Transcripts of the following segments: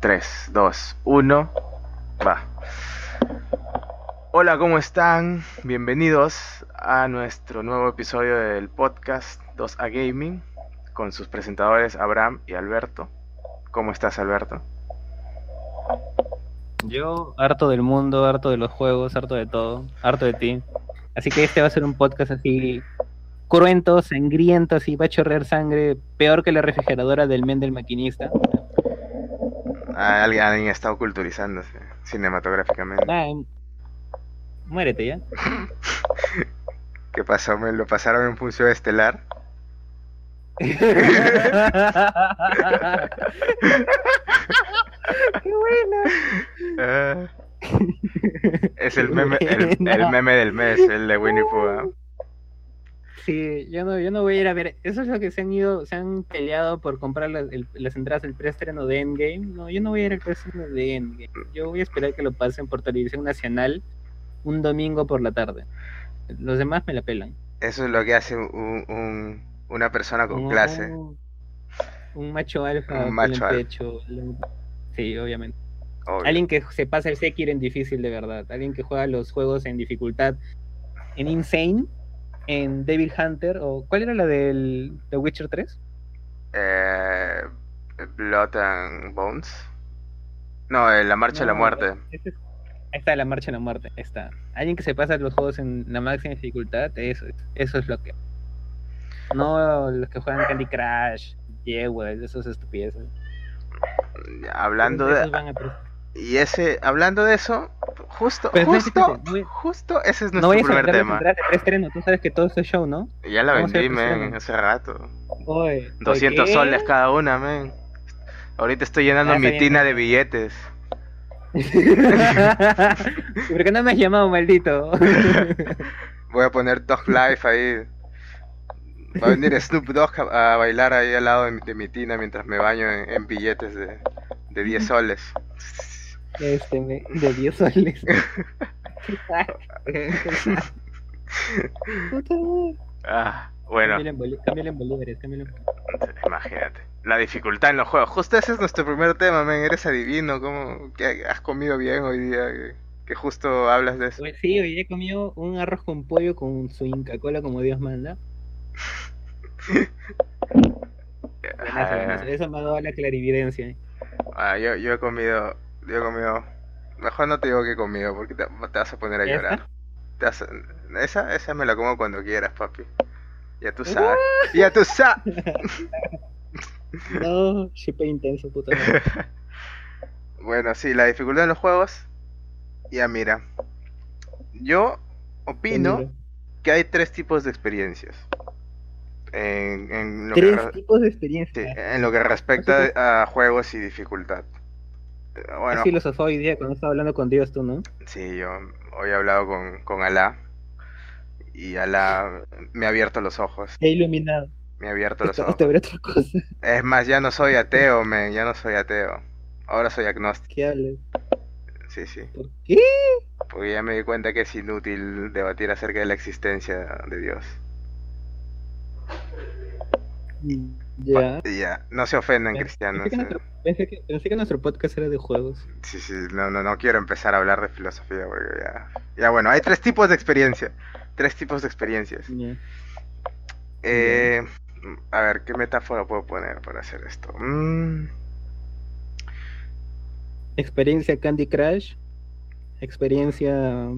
3, 2, 1, va. Hola, ¿cómo están? Bienvenidos a nuestro nuevo episodio del podcast 2A Gaming con sus presentadores Abraham y Alberto. ¿Cómo estás, Alberto? Yo, harto del mundo, harto de los juegos, harto de todo, harto de ti. Así que este va a ser un podcast así cruento, sangriento, así va a chorrear sangre, peor que la refrigeradora del men del maquinista. Ah, alguien, alguien está oculturizándose cinematográficamente. Ah, muérete ya. ¿Qué pasó? ¿Me lo pasaron en función estelar? ¡Qué buena! Ah. es el meme, el, el meme del mes, el de Winnie Pooh. Sí, yo no, yo no voy a ir a ver. Eso es lo que se han ido, se han peleado por comprar las, el- las entradas del preestreno de Endgame. No, yo no voy a ir al preestreno de Endgame. Yo voy a esperar que lo pasen por televisión nacional un domingo por la tarde. Los demás me la pelan. Eso es lo que hace un, un- una persona con clase. Un, macho alfa Un macho alfa. pecho. Sí, obviamente. obvio. Alguien que se pasa el Sekiro en difícil de verdad. Alguien que juega los juegos en dificultad en Insane, en Devil Hunter, o ¿cuál era la del The Witcher 3? Eh, Blood and Bones. No, eh, La Marcha de la Muerte. ese es- Ahí está la marcha de la muerte. Está. Alguien que se pasa los juegos en la máxima dificultad, eso es, eso es lo que. No los que juegan Candy Crush, Jewel, esos estupideces. Ya, Hablando de. van a Y ese, hablando de eso, justo, Pero justo, no justo ese es No nuestro a primer tema. de preestreno, tú sabes que todo es show, ¿no? Ya la vendí, men, hace rato. Oye, 200 ¿qué? soles cada una, men. Ahorita estoy llenando Ah, mi bien. tina de billetes. ¿Por qué no me has llamado, maldito? Voy a poner Dog Life ahí. Va a venir Snoop Dogg a, a bailar ahí al lado de mi, de mi tina mientras me baño en, en billetes de, de 10 soles. Este, me- de 10 soles. Ah, bueno, Cámbiale en bolívares, cámbiale en- imagínate. La dificultad en los juegos. Justo ese es nuestro primer tema, men. Eres adivino. ¿Cómo que has comido bien hoy día? Que, justo hablas de eso. Oye, Sí, hoy he comido un arroz con pollo con su Inca Cola como Dios manda. Buenazo, buenazo. Eso me ha dado la clarividencia. ah, yo, yo he comido. He comido. Mejor no te digo que he comido porque te, te vas a poner a ¿Ya llorar. está? Te vas a- esa, esa me la como cuando quieras, papi. Ya tú sabes. Ya tú sabes. No, shipe intenso, puta madre. Bueno, sí, la dificultad en los juegos. Ya mira. Yo opino que hay tres tipos de experiencias. En, en lo, que, Tres re- tipos de sí, experiencia. en lo que respecta a juegos y dificultad. Bueno, Has filosofado hoy día cuando estaba hablando con Dios tú, ¿no? sí, yo hoy he hablado con, con Alá. Y Alá me ha abierto los ojos. He iluminado. Me ha abierto los ojos. te otra cosa. Es más, ya no soy ateo, men. Ya no soy ateo. Ahora soy agnóstico. ¿Qué hables? Sí, sí. ¿Por qué? Porque ya me di cuenta que es inútil debatir acerca de la existencia de Dios. Ya. Ya, no se ofendan, Pensé cristianos. que, nuestro, pensé, que, pensé que nuestro podcast era de juegos. Sí, sí, no, no, no quiero empezar a hablar de filosofía porque ya... Ya bueno, hay tres tipos de experiencia. Tres tipos de experiencias. Ya. Eh, a ver, ¿qué metáfora puedo poner para hacer esto? Mm, Experiencia Candy Crush. Experiencia.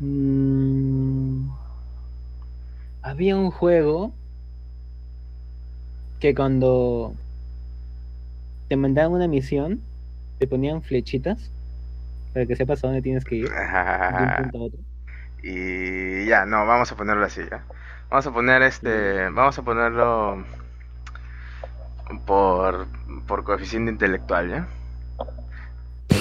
mm, había un juego que cuando te mandaban una misión, te ponían flechitas para que sepas a dónde tienes que ir de un punto a otro. y ya, no, vamos a ponerlo así, ya. Vamos a poner este, vamos a ponerlo por, por coeficiente intelectual, ¿ya?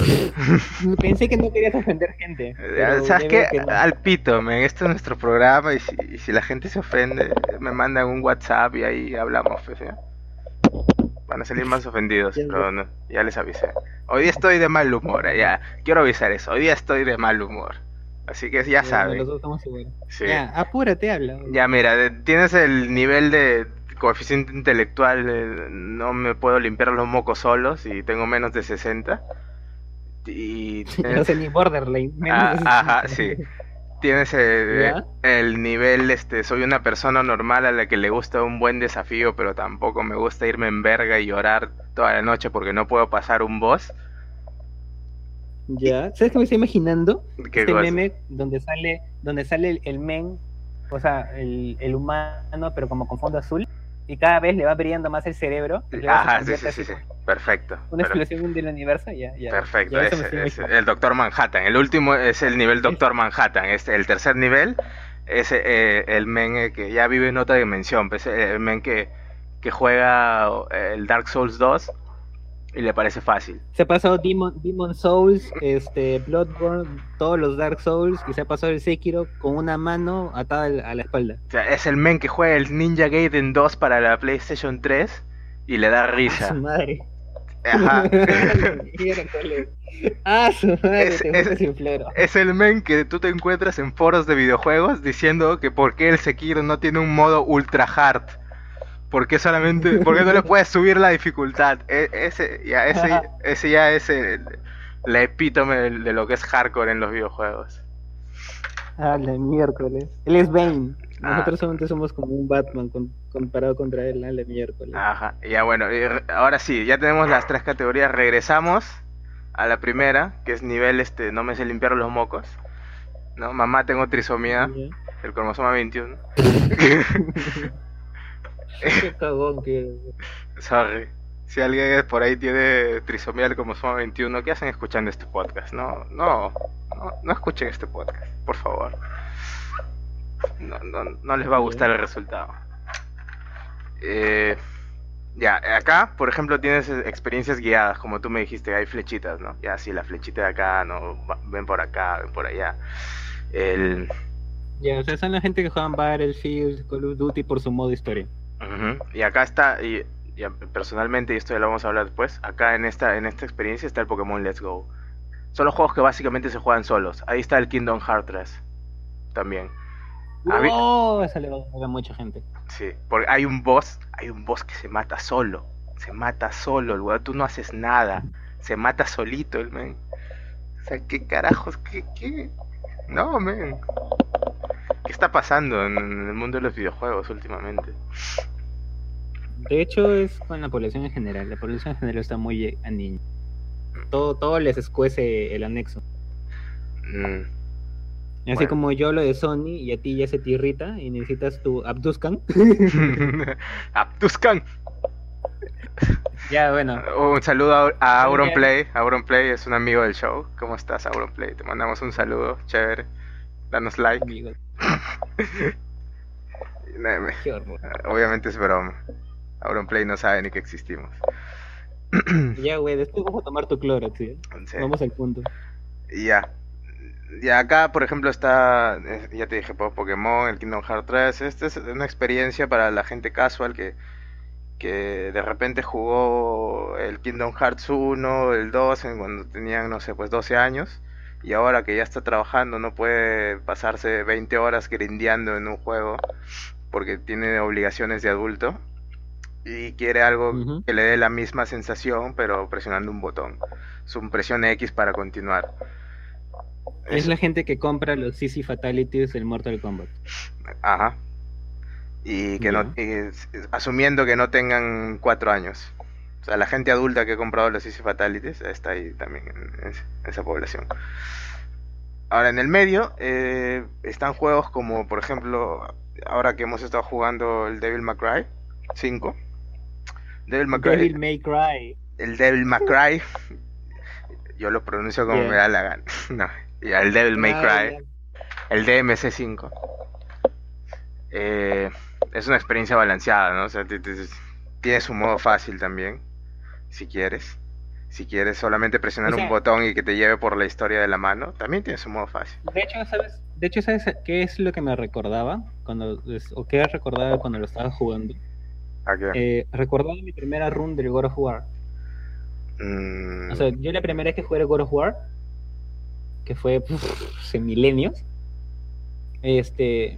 Pensé que no querías ofender gente. pero ¿Sabes qué? que no. Al pito, men. Esto es nuestro programa y si, y si la gente se ofende, me mandan un WhatsApp y ahí hablamos, ¿ya? Van a salir más ofendidos, pero no, ya les avisé. Hoy día estoy de mal humor, eh, ya. Quiero avisar eso. Hoy día estoy de mal humor. Así que ya saben. Sí. Ya, apúrate, habla. Ya, mira, tienes el nivel de coeficiente intelectual eh, no me puedo limpiar los mocos solos y tengo menos de 60. Y No sé ni borderline. menos Ah, ajá, 60. sí. Tienes eh, el nivel, este, soy una persona normal a la que le gusta un buen desafío, pero tampoco me gusta irme en verga y llorar toda la noche porque no puedo pasar un boss. Ya. ¿Sabes qué me estoy imaginando? ¿Qué este cosa? meme donde sale, donde sale el, el men, o sea, el, el humano, pero como con fondo azul, y cada vez le va brillando más el cerebro. Ajá, sí, sí, sí, Perfecto. Una per- explosión del universo, ya, ya. Perfecto, ya ese- ese- el Doctor Manhattan. El último es el nivel Doctor Manhattan. Este, el tercer nivel es eh, el men eh, que ya vive en otra dimensión. pues, eh, el men que, que juega el Dark Souls 2 y le parece fácil. Se ha pasado Demon, Demon Souls, este, Bloodborne, todos los Dark Souls, y se ha pasado el Sekiro con una mano atada a la espalda. O sea, es el men que juega el Ninja Gaiden 2 para la PlayStation 3 y le da ¡Ah, su risa. madre! Ajá. ¡Ah, su madre! Es- te es- floro. Es el men que tú te encuentras en foros de videojuegos diciendo que por qué el Sekiro no tiene un modo ultra hard. ¿Por qué solamente, por qué no le puedes subir la dificultad? E- ese, ya, ese, ese ya es el- la epítome de, de lo que es hardcore en los videojuegos. Ah, la miércoles. Él es Bane. Ah. Nosotros solamente somos como un Batman con- comparado contra él, la miércoles. Ajá, ya bueno, ahora sí, ya tenemos las tres categorías. Regresamos a la primera, que es nivel este, no me sé limpiar los mocos. No, mamá, tengo trisomía, el cromosoma 21. Qué cagón que Sorry. Si alguien por ahí tiene trisomía del cromosoma 21, ¿qué hacen escuchando este podcast? No, no, no, no escuchen este podcast, por favor. No, no, no les va a gustar el resultado. Eh, ya, acá, por ejemplo, tienes experiencias guiadas, como tú me dijiste, hay flechitas, ¿no? Ya, sí, la flechita de acá, no, ven por acá, ven por allá. El, Ya, o sea, son la gente que juegan Battlefield, Call of Duty por su modo historia. Y acá está, y, y personalmente, y esto ya lo vamos a hablar después, acá en esta, en esta experiencia está el Pokémon Let's Go. Son los juegos que básicamente se juegan solos. Ahí está el Kingdom Hearts 3 también. ¡Oh! Eso le va a a mucha gente. Sí, porque hay un boss, hay un boss que se mata solo. Se mata solo, el weón, tú no haces nada. Se mata solito el men. O sea, ¿qué carajos? ¿Qué? qué? No, men. ¿Qué está pasando en el mundo de los videojuegos últimamente? De hecho, es con la población en general. La población en general está muy a niño. Todo, todo les escuece el anexo. Mm. Así Bueno. como yo lo de Sony y a ti ya se te irrita y necesitas tu Abduscan. Abduscan. ya, bueno. Un saludo a, Auronplay. Auronplay es un amigo del show. ¿Cómo estás, Auronplay? Te mandamos un saludo. Chévere. Danos like. Qué. Obviamente es broma. Auronplay no sabe ni que existimos. Ya, güey, después vamos a tomar tu Clorox, ¿sí? Sí. Vamos al punto. Ya. Y acá, por ejemplo, está, eh, ya te dije, po- Pokémon, el Kingdom Hearts 3. Esta es una experiencia para la gente casual que, que de repente jugó el Kingdom Hearts 1, el 2, en cuando tenían, no sé, pues 12 años. Y ahora que ya está trabajando, no puede pasarse 20 horas grindeando en un juego porque tiene obligaciones de adulto. Y quiere algo que le dé la misma sensación, pero presionando un botón. Su presión X para continuar. Es Eso. la gente que compra los CC Fatalities del Mortal Kombat. Ajá. Y que no, y asumiendo que no tengan cuatro años. O sea, la gente adulta que ha comprado los Easy Fatalities está ahí también en esa población. Ahora, en el medio eh, están juegos como, por ejemplo, ahora que hemos estado jugando el Devil May Cry 5. Devil May Cry, Devil May Cry. el Devil May Cry, yo lo pronuncio como Yeah. me da la gana. No, el Devil May Ah, Cry. El DMC5 eh, es una experiencia balanceada, ¿no? O sea, ti- ti- tiene su modo fácil también, si quieres. Si quieres solamente presionar O sea- un botón y que te lleve por la historia de la mano, también tiene su modo fácil. De hecho, ¿sabes? De hecho, ¿sabes qué es lo que me recordaba? cuando O qué recordaba cuando lo estaba jugando. Eh, recordaba mi primera run del God of War. Mm, O sea, yo la primera vez que jugué God of War, que fue puf, hace milenios, este,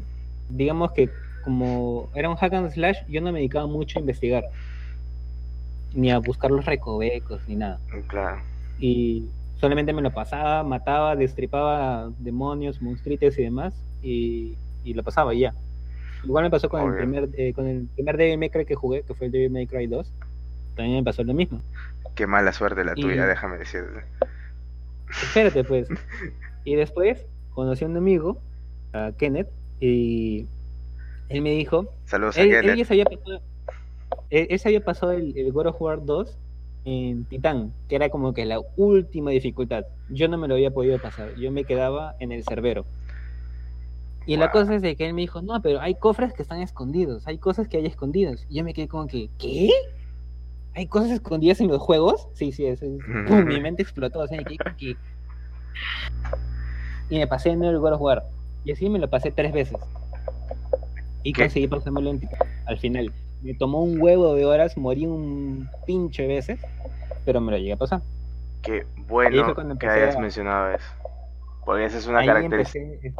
digamos que como era un hack and slash, yo no me dedicaba mucho a investigar. Ni a buscar los recovecos, ni nada. Claro. Y solamente me lo pasaba, mataba, destripaba demonios, monstruites y demás, y, y lo pasaba y ya. Igual me pasó con el primer eh, con el primer Devil May Cry que jugué, que fue el Devil May Cry 2. También me pasó lo mismo. Qué mala suerte la Y- tuya, déjame decirte. Espérate, pues. Y después conocí a un amigo, a Kenneth, y él me dijo, Saludos a él, él Kenneth. ya se había pasado, él, él se había pasado el, el God of War 2 en Titán, que era como que la última dificultad. Yo no me lo había podido pasar, yo me quedaba en el cerbero. Y la cosa es de que él me dijo, no, pero hay cofres que están escondidos, hay cosas que hay escondidas. Y yo me quedé como que, ¿qué? ¿Hay cosas escondidas en los juegos? Sí, sí, es, es- ¡pum! mi mente explotó, o sea, me quedé como que... Y me pasé en el God of War. Y así me lo pasé tres veces. Y ¿Qué? conseguí pasármelo en al final. Me tomó un huevo de horas, morí un pinche veces, pero me lo llegué a pasar. Qué bueno que hayas a- mencionado eso. Porque esa es una característica. empecé...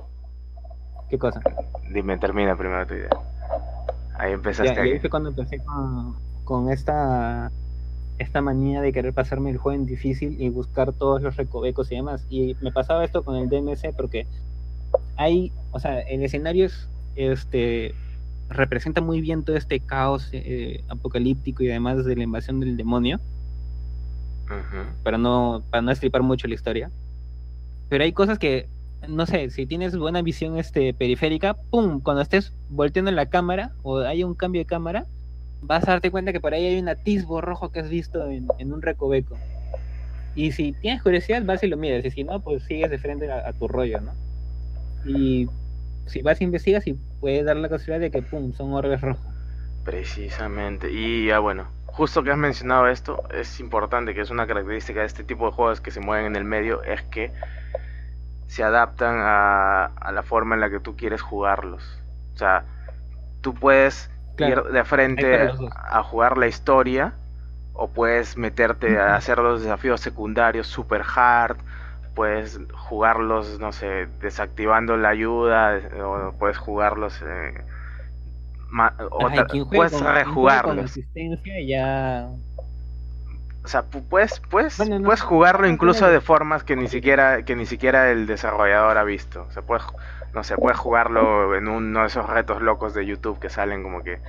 ¿Qué cosa? Dime, termina primero tu idea. Ahí Ya, empezaste y ahí fue cuando empecé con, con esta esta manía de querer pasarme el juego en difícil y buscar todos los recovecos y demás. Y me pasaba esto con el DMC porque hay, o sea, el escenario es, este, representa muy bien todo este caos eh, apocalíptico y además de la invasión del demonio, Ujú. para no, para no estripar mucho la historia. Pero hay cosas que, no sé, si tienes buena visión este, periférica, ¡pum! Cuando estés volteando la cámara o hay un cambio de cámara, vas a darte cuenta que por ahí hay un atisbo rojo que has visto en, en un recoveco. Y si tienes curiosidad, vas y lo miras. Y si no, pues sigues de frente a, tu rollo, ¿no? Y si vas e investigas, y puedes dar la casualidad de que, ¡pum! Son orbes rojos. Precisamente. Y ya bueno, justo que has mencionado esto, es importante que es una característica de este tipo de juegos que se mueven en el medio, es que se adaptan a, a la forma en la que tú quieres jugarlos. O sea, tú puedes Claro, ir de frente a, jugar la historia o puedes meterte a hacer los desafíos secundarios super hard, puedes jugarlos, no sé, desactivando la ayuda o puedes jugarlos eh, juegue puedes juegue con rejugarlos. asistencia ya O sea, pu- puedes, puedes, Bueno, no- puedes jugarlo incluso de formas que ni siquiera, que ni siquiera el desarrollador ha visto. O sea, puedes, no sé, puedes jugarlo en uno de esos retos locos de YouTube que salen como que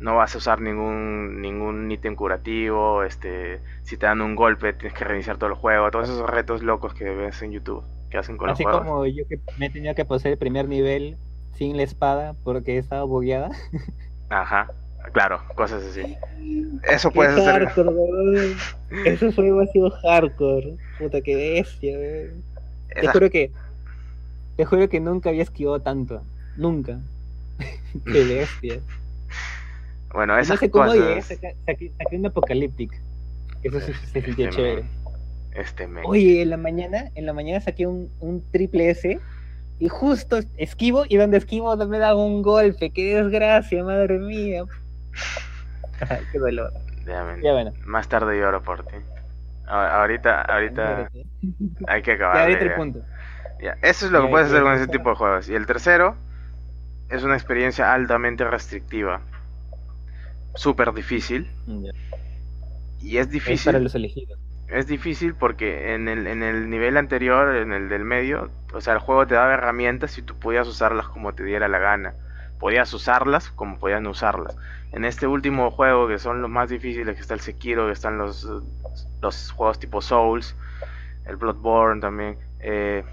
no vas a usar ningún, ningún ítem curativo, este, si te dan un golpe tienes que reiniciar todo el juego, todos esos retos locos que ves en YouTube que hacen con Así los juegos. como yo que me he tenido que pasar el primer nivel sin la espada porque estaba bugueada. Ajá, claro, cosas así. Eso Qué puedes hacer. hardcore, weón. Ese fue demasiado hardcore. Puta, qué bestia, weón. Te Esas- juro que. Te juro que nunca había esquivado tanto. Nunca. qué bestia. bueno, Y no esas sé cómo cosas. llegué, saqué, saqué, saqué un Apocalyptic. Eso sí se sentía Este chévere. men, Este men. Oye, en la mañana, en la mañana saqué un, un triple S y justo esquivo y donde esquivo me da un golpe. Qué desgracia, madre mía. Qué dolor. Ya, men. Ya bueno. Más tarde lloro por ti. A- Ahorita, ahorita hay que acabar. Ya ahorita de- el punto. Ya, Eso es lo que puedes hacer con ese tipo de juegos. Y el tercero es una experiencia altamente restrictiva. Súper difícil. Y es Es difícil. para los elegidos. Es difícil porque en el, en el nivel anterior, en el del medio, o sea, el juego te daba herramientas y tú podías usarlas como te diera la gana. Podías usarlas como podías no usarlas. En este último juego, que son los más difíciles, que está el Sekiro, que están los, los juegos tipo Souls, el Bloodborne también, eh,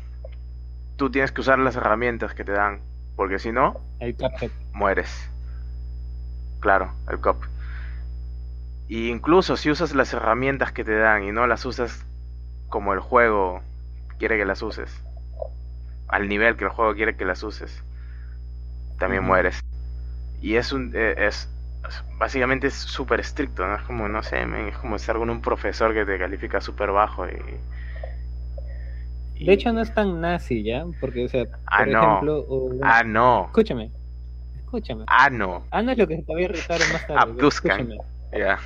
tú tienes que usar las herramientas que te dan, porque si no, El Cuphead. mueres. Claro, el cop. Y incluso si usas las herramientas que te dan y no las usas como el juego quiere que las uses, al nivel que el juego quiere que las uses, también mueres. Y es un eh, es, básicamente es súper estricto, ¿no? Es como, no sé, es como estar con un profesor que te califica súper bajo y, y- De hecho, no es tan nazi, ¿ya? Porque, o sea, por Ah, no. ejemplo. Ah, no. Escúchame. Escúchame. Ah, no. Ah, no es lo que te voy a más tarde. Abduzcan. Escúchame. Ya.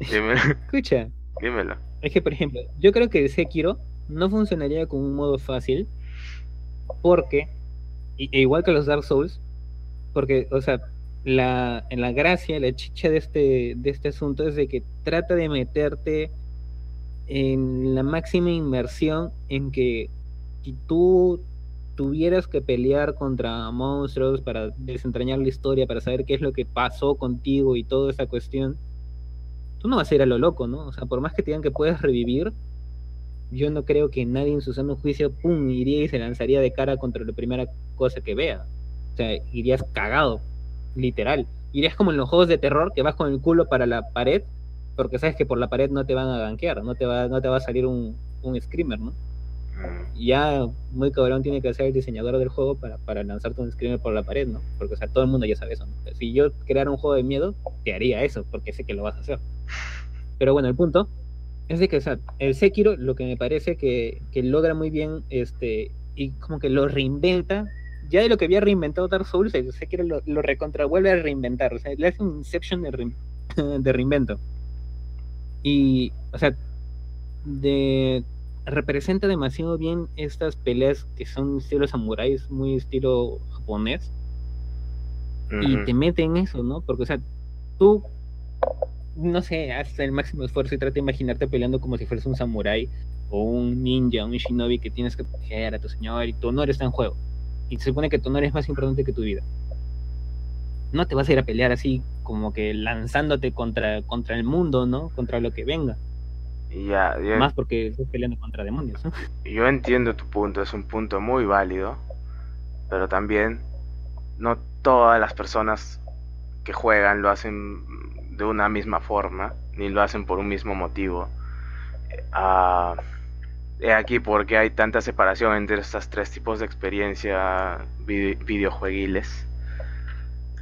Dímelo. Escucha. Dímelo. Es que, por ejemplo, yo creo que Sekiro no funcionaría con un modo fácil. Porque, e igual que los Dark Souls, porque, o sea, la, la gracia, la chicha de este, de este asunto es de que trata de meterte en la máxima inmersión en que si tú tuvieras que pelear contra monstruos para desentrañar la historia, para saber qué es lo que pasó contigo y toda esa cuestión, tú no vas a ir a lo loco, ¿no? O sea, por más que te digan que puedes revivir, yo no creo que nadie en su sano juicio, pum, iría y se lanzaría de cara contra la primera cosa que vea. O sea, irías cagado, literal. Irías como en los juegos de terror, que vas con el culo para la pared, porque sabes que por la pared no te van a gankear, no te va, no te va a salir un, un screamer, ¿no? Ya muy cabrón tiene que ser el diseñador del juego para, para lanzarte un screamer por la pared, ¿no? Porque, o sea, todo el mundo ya sabe eso, ¿no? Si yo creara un juego de miedo, te haría eso, porque sé que lo vas a hacer. Pero bueno, el punto es de que, o sea, el Sekiro lo que me parece que, que logra muy bien, este, y como que lo reinventa, ya de lo que había reinventado Dark Souls, el Sekiro lo, lo recontra vuelve a reinventar, o sea, le hace un Inception de, de reinvento. Y, o sea, de, representa demasiado bien estas peleas que son estilo samuráis, muy estilo japonés. Y te mete en eso, ¿no? Porque, o sea, tú no sé, haz el máximo esfuerzo y trata de imaginarte peleando como si fueras un samurái o un ninja, un shinobi que tienes que proteger a tu señor y tu honor está en juego. Y se supone que tu honor es más importante que tu vida. No te vas a ir a pelear así como que lanzándote contra, contra el mundo, ¿no? Contra lo que venga. Ya, Más porque estás peleando contra demonios. ¿no? Yo entiendo tu punto, es un punto muy válido, pero también no todas las personas que juegan lo hacen de una misma forma, ni lo hacen por un mismo motivo. Uh, he aquí porque hay tanta separación entre estos tres tipos de experiencia videojueguiles.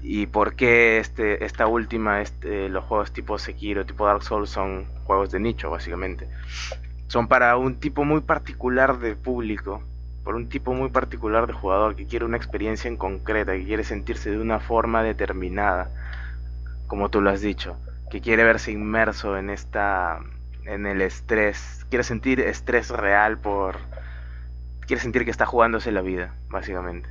Y por qué este, esta última, este, los juegos tipo Sekiro, tipo Dark Souls son juegos de nicho, básicamente. Son para un tipo muy particular de público, por un tipo muy particular de jugador que quiere una experiencia en concreta, que quiere sentirse de una forma determinada como tú lo has dicho, que quiere verse inmerso en esta en el estrés, quiere sentir estrés real por quiere sentir que está jugándose la vida, básicamente.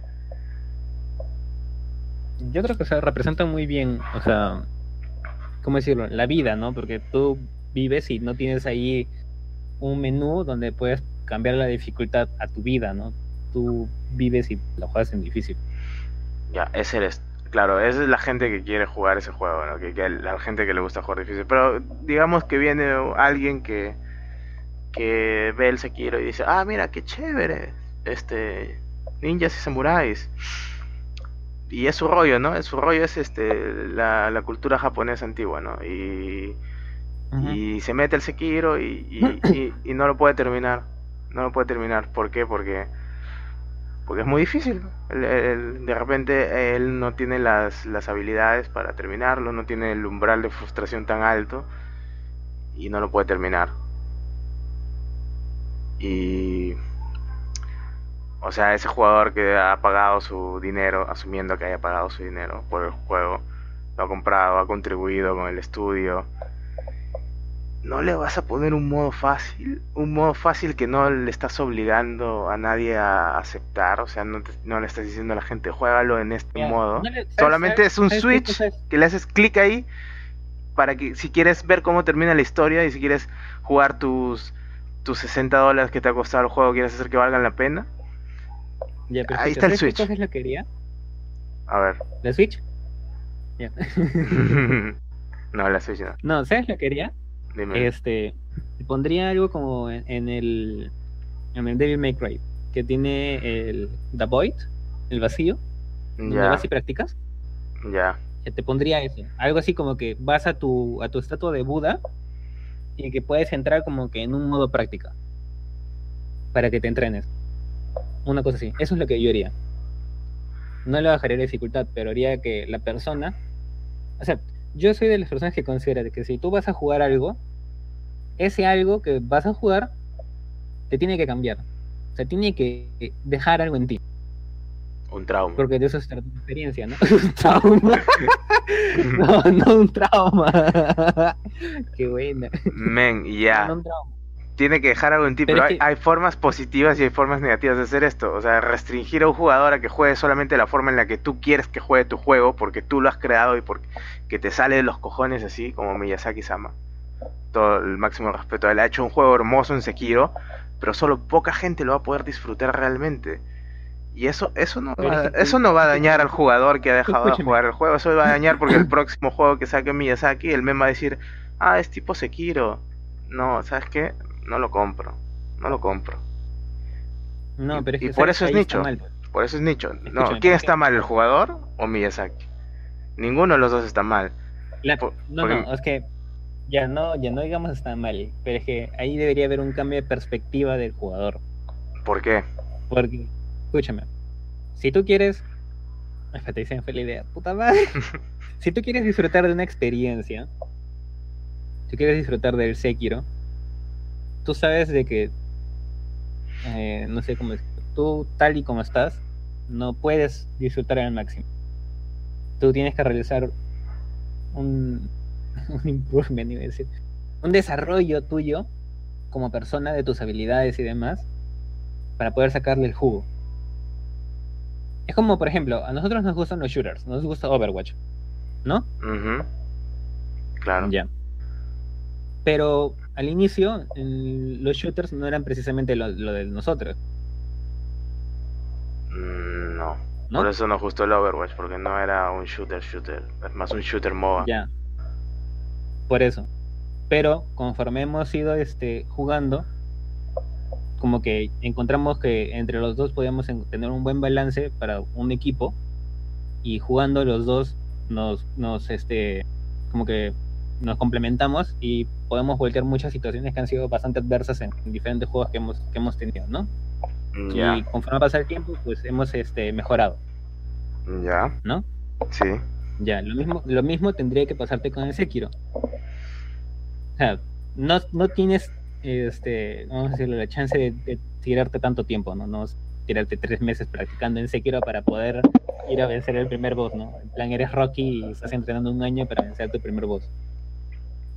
Yo creo que se representa muy bien, o sea, ¿cómo decirlo? La vida, ¿no? Porque tú vives y no tienes ahí un menú donde puedes cambiar la dificultad a tu vida, ¿no? Tú vives y lo juegas en difícil. Ya, ese eres claro, esa es la gente que quiere jugar ese juego, ¿no? que, la gente que le gusta jugar difícil. Pero digamos que viene alguien que, que ve el Sekiro y dice, ah, mira, qué chévere, este, ninjas y samuráis. Y es su rollo, ¿no? Es su rollo es este, la, la cultura japonesa antigua, ¿no? Y, y se mete el Sekiro y, y, y no lo puede terminar. No lo puede terminar. ¿Por qué? Porque porque es muy difícil. de repente él no tiene las, las habilidades para terminarlo, no tiene el umbral de frustración tan alto y no lo puede terminar. Y... O sea, ese jugador que ha pagado su dinero, asumiendo que haya pagado su dinero por el juego, lo ha comprado, ha contribuido con el estudio, no le vas a poner un modo fácil, un modo fácil que no le estás obligando a nadie a aceptar, o sea, no, no le estás diciendo a la gente, juégalo en este modo. Solamente es un switch que le haces clic ahí para que si quieres ver cómo termina la historia y si quieres jugar tus, tus 60 dólares que te ha costado el juego, quieres hacer que valgan la pena. ahí está el switch. ¿Qué lo quería? A ver. ¿La switch? no, la switch no. No, ¿sabes lo que quería? Este, pondría algo como en, el en el Devil May Cry, que tiene el The Void, el vacío, ya. vas y practicas. Ya. Te pondría eso, algo así como que vas a tu a tu estatua de Buda y que puedes entrar como que en un modo práctica para que te entrenes. Una cosa así, eso es lo que yo haría. No le bajaría la dificultad, pero haría que la persona, o sea, yo soy de las personas que considera que si tú vas a jugar algo, ese algo que vas a jugar te tiene que cambiar. O sea, tiene que dejar algo en ti. Un trauma. Porque de eso es tu experiencia, ¿no? un trauma. no, no un trauma. Qué buena. Men, ya. No, un trauma. Tiene que dejar algo en ti, Pero hay, que- hay formas positivas y hay formas negativas de hacer esto. O sea, restringir a un jugador a que juegue solamente la forma en la que tú quieres que juegue tu juego, porque tú lo has creado y porque te sale de los cojones así, como Miyazaki-sama. Todo el máximo respeto. Él ha hecho un juego hermoso en Sekiro, pero solo poca gente lo va a poder disfrutar realmente. Y eso, eso, no, va, eso no va a dañar al jugador que ha dejado de jugar el juego. Eso va a dañar porque el próximo juego que saque Miyazaki, el meme va a decir, ah, es tipo Sekiro. No, ¿sabes qué? No lo compro. No lo compro. No, Y- pero es y que por ¿sabes? eso es nicho. mal. Por eso es nicho. No, ¿quién ¿por está mal, el jugador o Miyazaki? Ninguno de los dos está mal. La- Por- no, porque- no, es que ya no, ya no digamos está mal, pero es que ahí debería haber un cambio de perspectiva del jugador. ¿Por qué? Porque, escúchame, si tú quieres. Se me fue la idea. Puta madre. si tú quieres disfrutar de una experiencia, si quieres disfrutar del Sekiro, tú sabes de que. eh, no sé cómo decirlo. Tú, tal y como estás, no puedes disfrutar al máximo. Tú tienes que realizar un, un improvement, iba a decir, un desarrollo tuyo como persona de tus habilidades y demás para poder sacarle el jugo. Es como, por ejemplo, a nosotros nos gustan los shooters, nos gusta Overwatch, ¿no? Claro. Ya. Pero al inicio, los shooters no eran precisamente lo, lo de nosotros, Mm, no. ¿no? Por eso nos gustó el Overwatch, porque no era un shooter shooter. Es más un shooter MOBA. Ya. Por eso. Pero conforme hemos ido este, jugando, como que encontramos que entre los dos podíamos en- tener un buen balance para un equipo y jugando los dos nos, nos este, como que nos complementamos y podemos voltear muchas situaciones que han sido bastante adversas en, en diferentes juegos que hemos, que hemos tenido, ¿no? Ya. Y conforme pasa el tiempo, pues hemos este, mejorado, Ya. ¿no? Sí. Ya, lo mismo, lo mismo tendría que pasarte con el Sekiro. O sea, no, no tienes, este, vamos a decirlo, la chance de, de tirarte tanto tiempo, ¿no? No tirarte tres meses practicando en Sekiro para poder ir a vencer el primer boss, ¿no? En plan, eres Rocky y estás entrenando un año para vencer tu primer boss.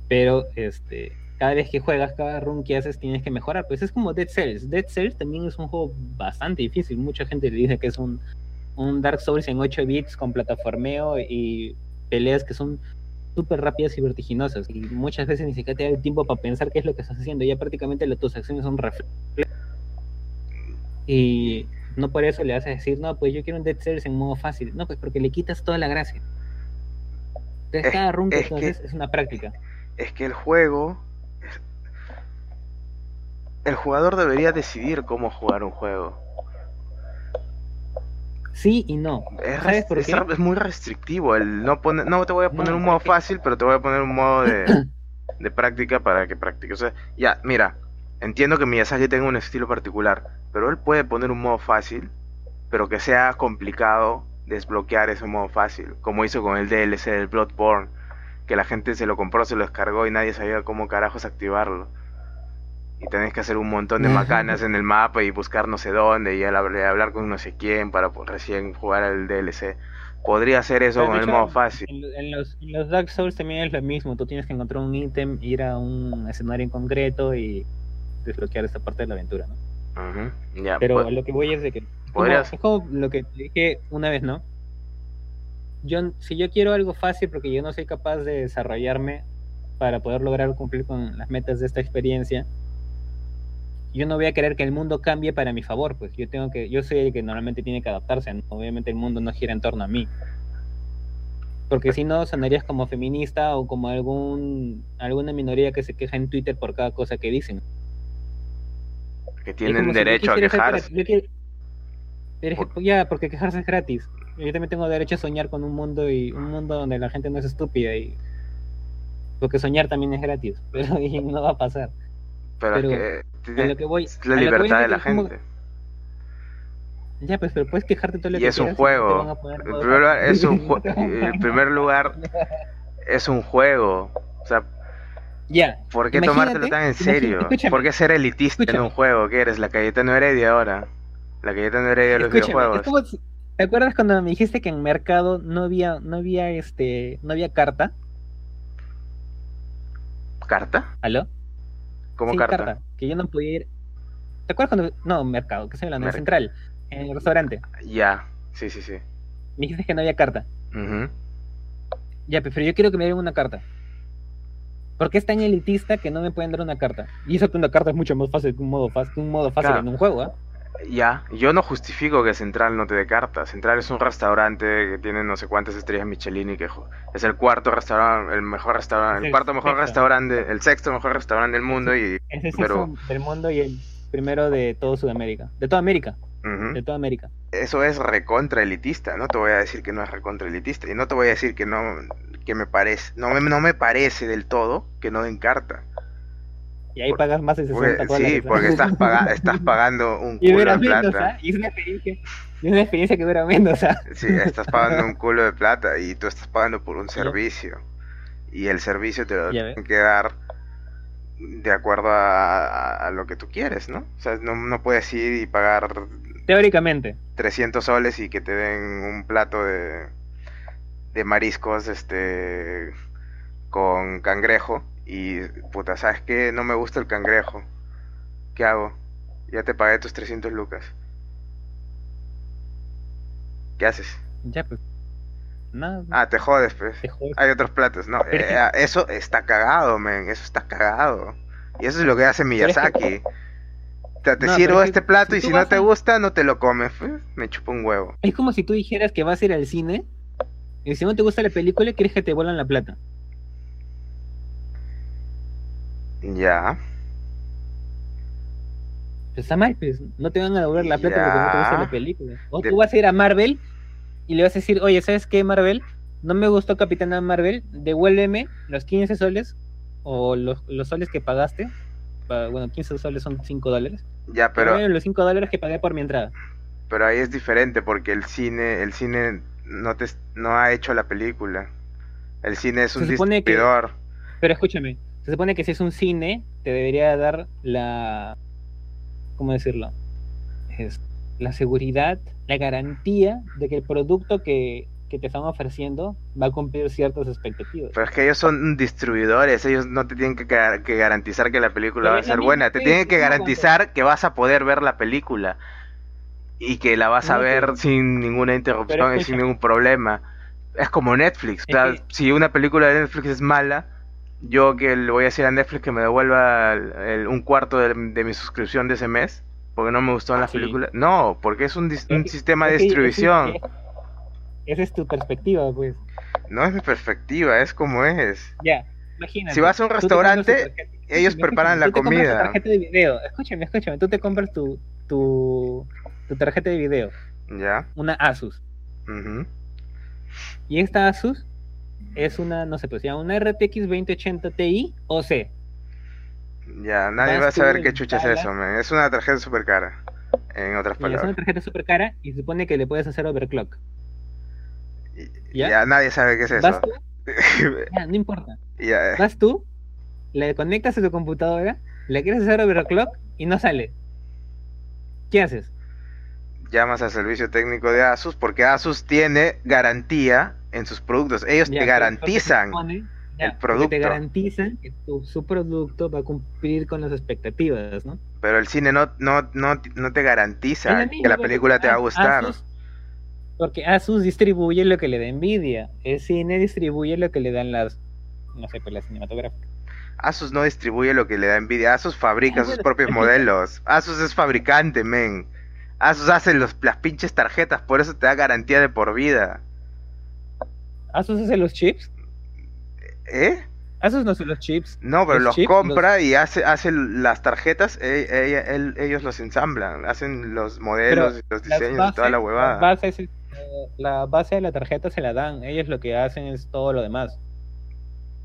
Pero, este, cada vez que juegas, cada run que haces, tienes que mejorar. Pues es como Dead Cells. Dead Cells también es un juego bastante difícil. Mucha gente le dice que es un, un Dark Souls en 8 bits con plataformeo y peleas que son súper rápidas y vertiginosas. Y muchas veces ni siquiera te da el tiempo para pensar qué es lo que estás haciendo. Ya prácticamente tus acciones son reflejos. Y no por eso le vas a decir, no, pues yo quiero un Dead Cells en modo fácil. No, pues porque le quitas toda la gracia. Entonces Es- cada run que es tú que- haces es una práctica. Es que el juego. El jugador debería decidir cómo jugar un juego. Sí y no. Es, ¿Sabes por es qué? re- es muy restrictivo. El no, pone- no te voy a poner No, un modo porque- fácil, pero te voy a poner un modo de, de práctica para que practiques. O sea, ya, mira, entiendo que Miyazaki tenga un estilo particular, pero él puede poner un modo fácil, pero que sea complicado desbloquear ese modo fácil, como hizo con el DLC del Bloodborne, que la gente se lo compró, se lo descargó y nadie sabía cómo carajos activarlo. Y tenés que hacer un montón de macanas en el mapa y buscar no sé dónde y hablar, con no sé quién para recién jugar al DLC. Podría hacer eso Pero con el modo fácil. En, en los, en los Dark Souls también es lo mismo. Tú tienes que encontrar un ítem, ir a un escenario en concreto y desbloquear esta parte de la aventura, ¿no? Ya, Pero pues, lo que voy es de que. es como- podrías- Es como lo que te dije una vez, ¿no? Yo, si yo quiero algo fácil porque yo no soy capaz de desarrollarme para poder lograr cumplir con las metas de esta experiencia, yo no voy a querer que el mundo cambie para mi favor, pues yo tengo que, yo soy el que normalmente tiene que adaptarse, ¿no? obviamente el mundo no gira en torno a mí. Porque si no, sonarías como feminista o como algún alguna minoría que se queja en Twitter por cada cosa que dicen. que tienen si derecho a ser quejarse. yo quiero- Por- ya, porque quejarse es gratis. Yo también tengo derecho a soñar con un mundo y un mundo donde la gente no es estúpida y porque soñar también es gratis, pero y no va a pasar. Pero, pero es que A tiene- lo que voy, la voy libertad de la como- gente. Ya, pues, pero puedes quejarte todo lo Y que es un quieras juego. modo primer lugar, es un primer lugar, es juego. O sea, Ya, ¿por qué Imagínate, tomártelo tan en serio? ¿Por qué ser elitista en un juego? ¿Qué eres? La Cayetano Heredia ahora. La Cayetano Heredia de los Escúchame, videojuegos. ¿Te acuerdas cuando me dijiste que en mercado no había, no había este, no había carta? ¿Carta? ¿Aló? ¿Cómo Sí, carta? Que yo no podía ir. ¿Te acuerdas cuando.? No, mercado, que se hablando, en Central, en el restaurante. Ya, sí, sí, sí. Me dijiste que no había carta. Ya, pe- pero yo quiero que me den una carta. Porque es tan elitista que no me pueden dar una carta. Y eso que una carta es mucho más fácil que un modo fácil, un modo fácil Claro. en un juego, ¿ah? Ya, yo no justifico que Central no te dé carta. Central es un restaurante que tiene no sé cuántas estrellas Michelin y que es el cuarto restaurante, el mejor restaurante, Es el el cuarto mejor sexto. restaurante, el sexto mejor restaurante del mundo y Es el del mundo y el primero de todo Sudamérica. De toda América. De toda América. eso es recontra elitista. No te voy a decir que no es recontra elitista y no te voy a decir que no que me parece, no me, no me parece del todo que no den carta. Y ahí Por- pagas más de 60 Porque- dólares. sí, porque estás, paga- estás pagando un Y culo dura de menos, plata. ¿ah? Y es una experiencia. Y es una experiencia que dura menos, ¿ah? Sí, estás pagando un culo de plata y tú estás pagando por un servicio. Y el servicio te lo tienen que dar de acuerdo a, a- a lo que tú quieres, ¿no? O sea, no, no puedes ir y pagar Teóricamente. 300 soles y que te den un plato de, de mariscos este con cangrejo y puta, ¿sabes qué? No me gusta el cangrejo. ¿Qué hago? Ya te pagué tus 300 lucas. ¿Qué haces? Ya, pues. Nada. Ah, te jodes, pues. te jodes. Hay otros platos, no. Eh, eso está cagado, men. Eso está cagado. Y eso es lo que hace Miyazaki. Te, te No, sirvo este plato si y si no te a- gusta, no te lo comes. pues. Me chupa un huevo. Es como si tú dijeras que vas a ir al cine y si no te gusta la película, quieres que te vuelvan la plata. Ya. Pues está mal, pues. No te van a devolver la plata porque no te gusta la película. O De- tú vas a ir a Marvel y le vas a decir, oye, ¿sabes qué, Marvel? No me gustó Capitana Marvel, devuélveme los 15 soles o los, los soles que pagaste. Pa- Bueno, 15 soles son 5 dólares. Ya, pero, Devuélveme los 5 dólares que pagué por mi entrada. pero ahí es diferente porque el cine, el cine no te no ha hecho la película. El cine es Se un que- distribuidor. Pero escúchame, se supone que si es un cine, te debería dar la. ¿Cómo decirlo? Es la seguridad, la garantía de que el producto que, que te están ofreciendo va a cumplir ciertas expectativas. Pero es que ellos son distribuidores, ellos no te tienen que, gar- que garantizar que la película Pero va a ser buena, te tienen que garantizar que vas a poder ver la película y que la vas a No, ver sin ninguna interrupción y sin ningún problema. Es como Netflix, Es que- si una película de Netflix es mala, yo que le voy a decir a Netflix que me devuelva el- el- un cuarto de, de mi suscripción de ese mes porque no me gustó en la Sí. película. No, porque es un, Es sistema de es distribución. es Esa es tu perspectiva, pues. No es mi perspectiva, es como es. Ya, imagínate. Si vas a un restaurante, tarjeta- ellos preparan la comida. tarjeta de video. Escúchame, escúchame. Tú te compras tu, tu, tu tarjeta de video, Ya. una Asus. Y esta Asus es una, no sé, pues llama una RTX 2080 Ti o C. Ya, nadie Vas va a saber qué chucha es eso, man. Es una tarjeta super cara. En otras Y es una palabras. tarjeta súper cara y se supone que le puedes hacer overclock. ¿Ya? Ya nadie sabe qué es Vas eso. tú, ya, no importa. Ya, Vas tú, le conectas a tu computadora, le quieres hacer overclock y no sale. ¿Qué haces? llamas al servicio técnico de Asus porque Asus tiene garantía en sus productos. Ellos Ya, te garantizan. se supone, ya, el producto. Te garantizan que tu, su producto va a cumplir con las expectativas, ¿no? Pero el cine no, no, no, no te garantiza que la película te va a gustar. Asus- porque Asus distribuye lo que le da Nvidia. El cine distribuye lo que le dan las, no sé, pues las cinematográficas. Asus no distribuye lo que le da Nvidia. Asus fabrica Ah, sus propios modelos. Asus es fabricante, men. Asus hace los, las pinches tarjetas, por eso te da garantía de por vida. Asus hace los chips. ¿Eh? Asus no hace los chips. No, pero Los los, chips, compra y hace, hace las tarjetas, e- e- él- ellos los ensamblan, hacen los modelos, y los diseños y toda la huevada. las bases, eh, la base de la tarjeta se la dan. Ellos lo que hacen es todo lo demás.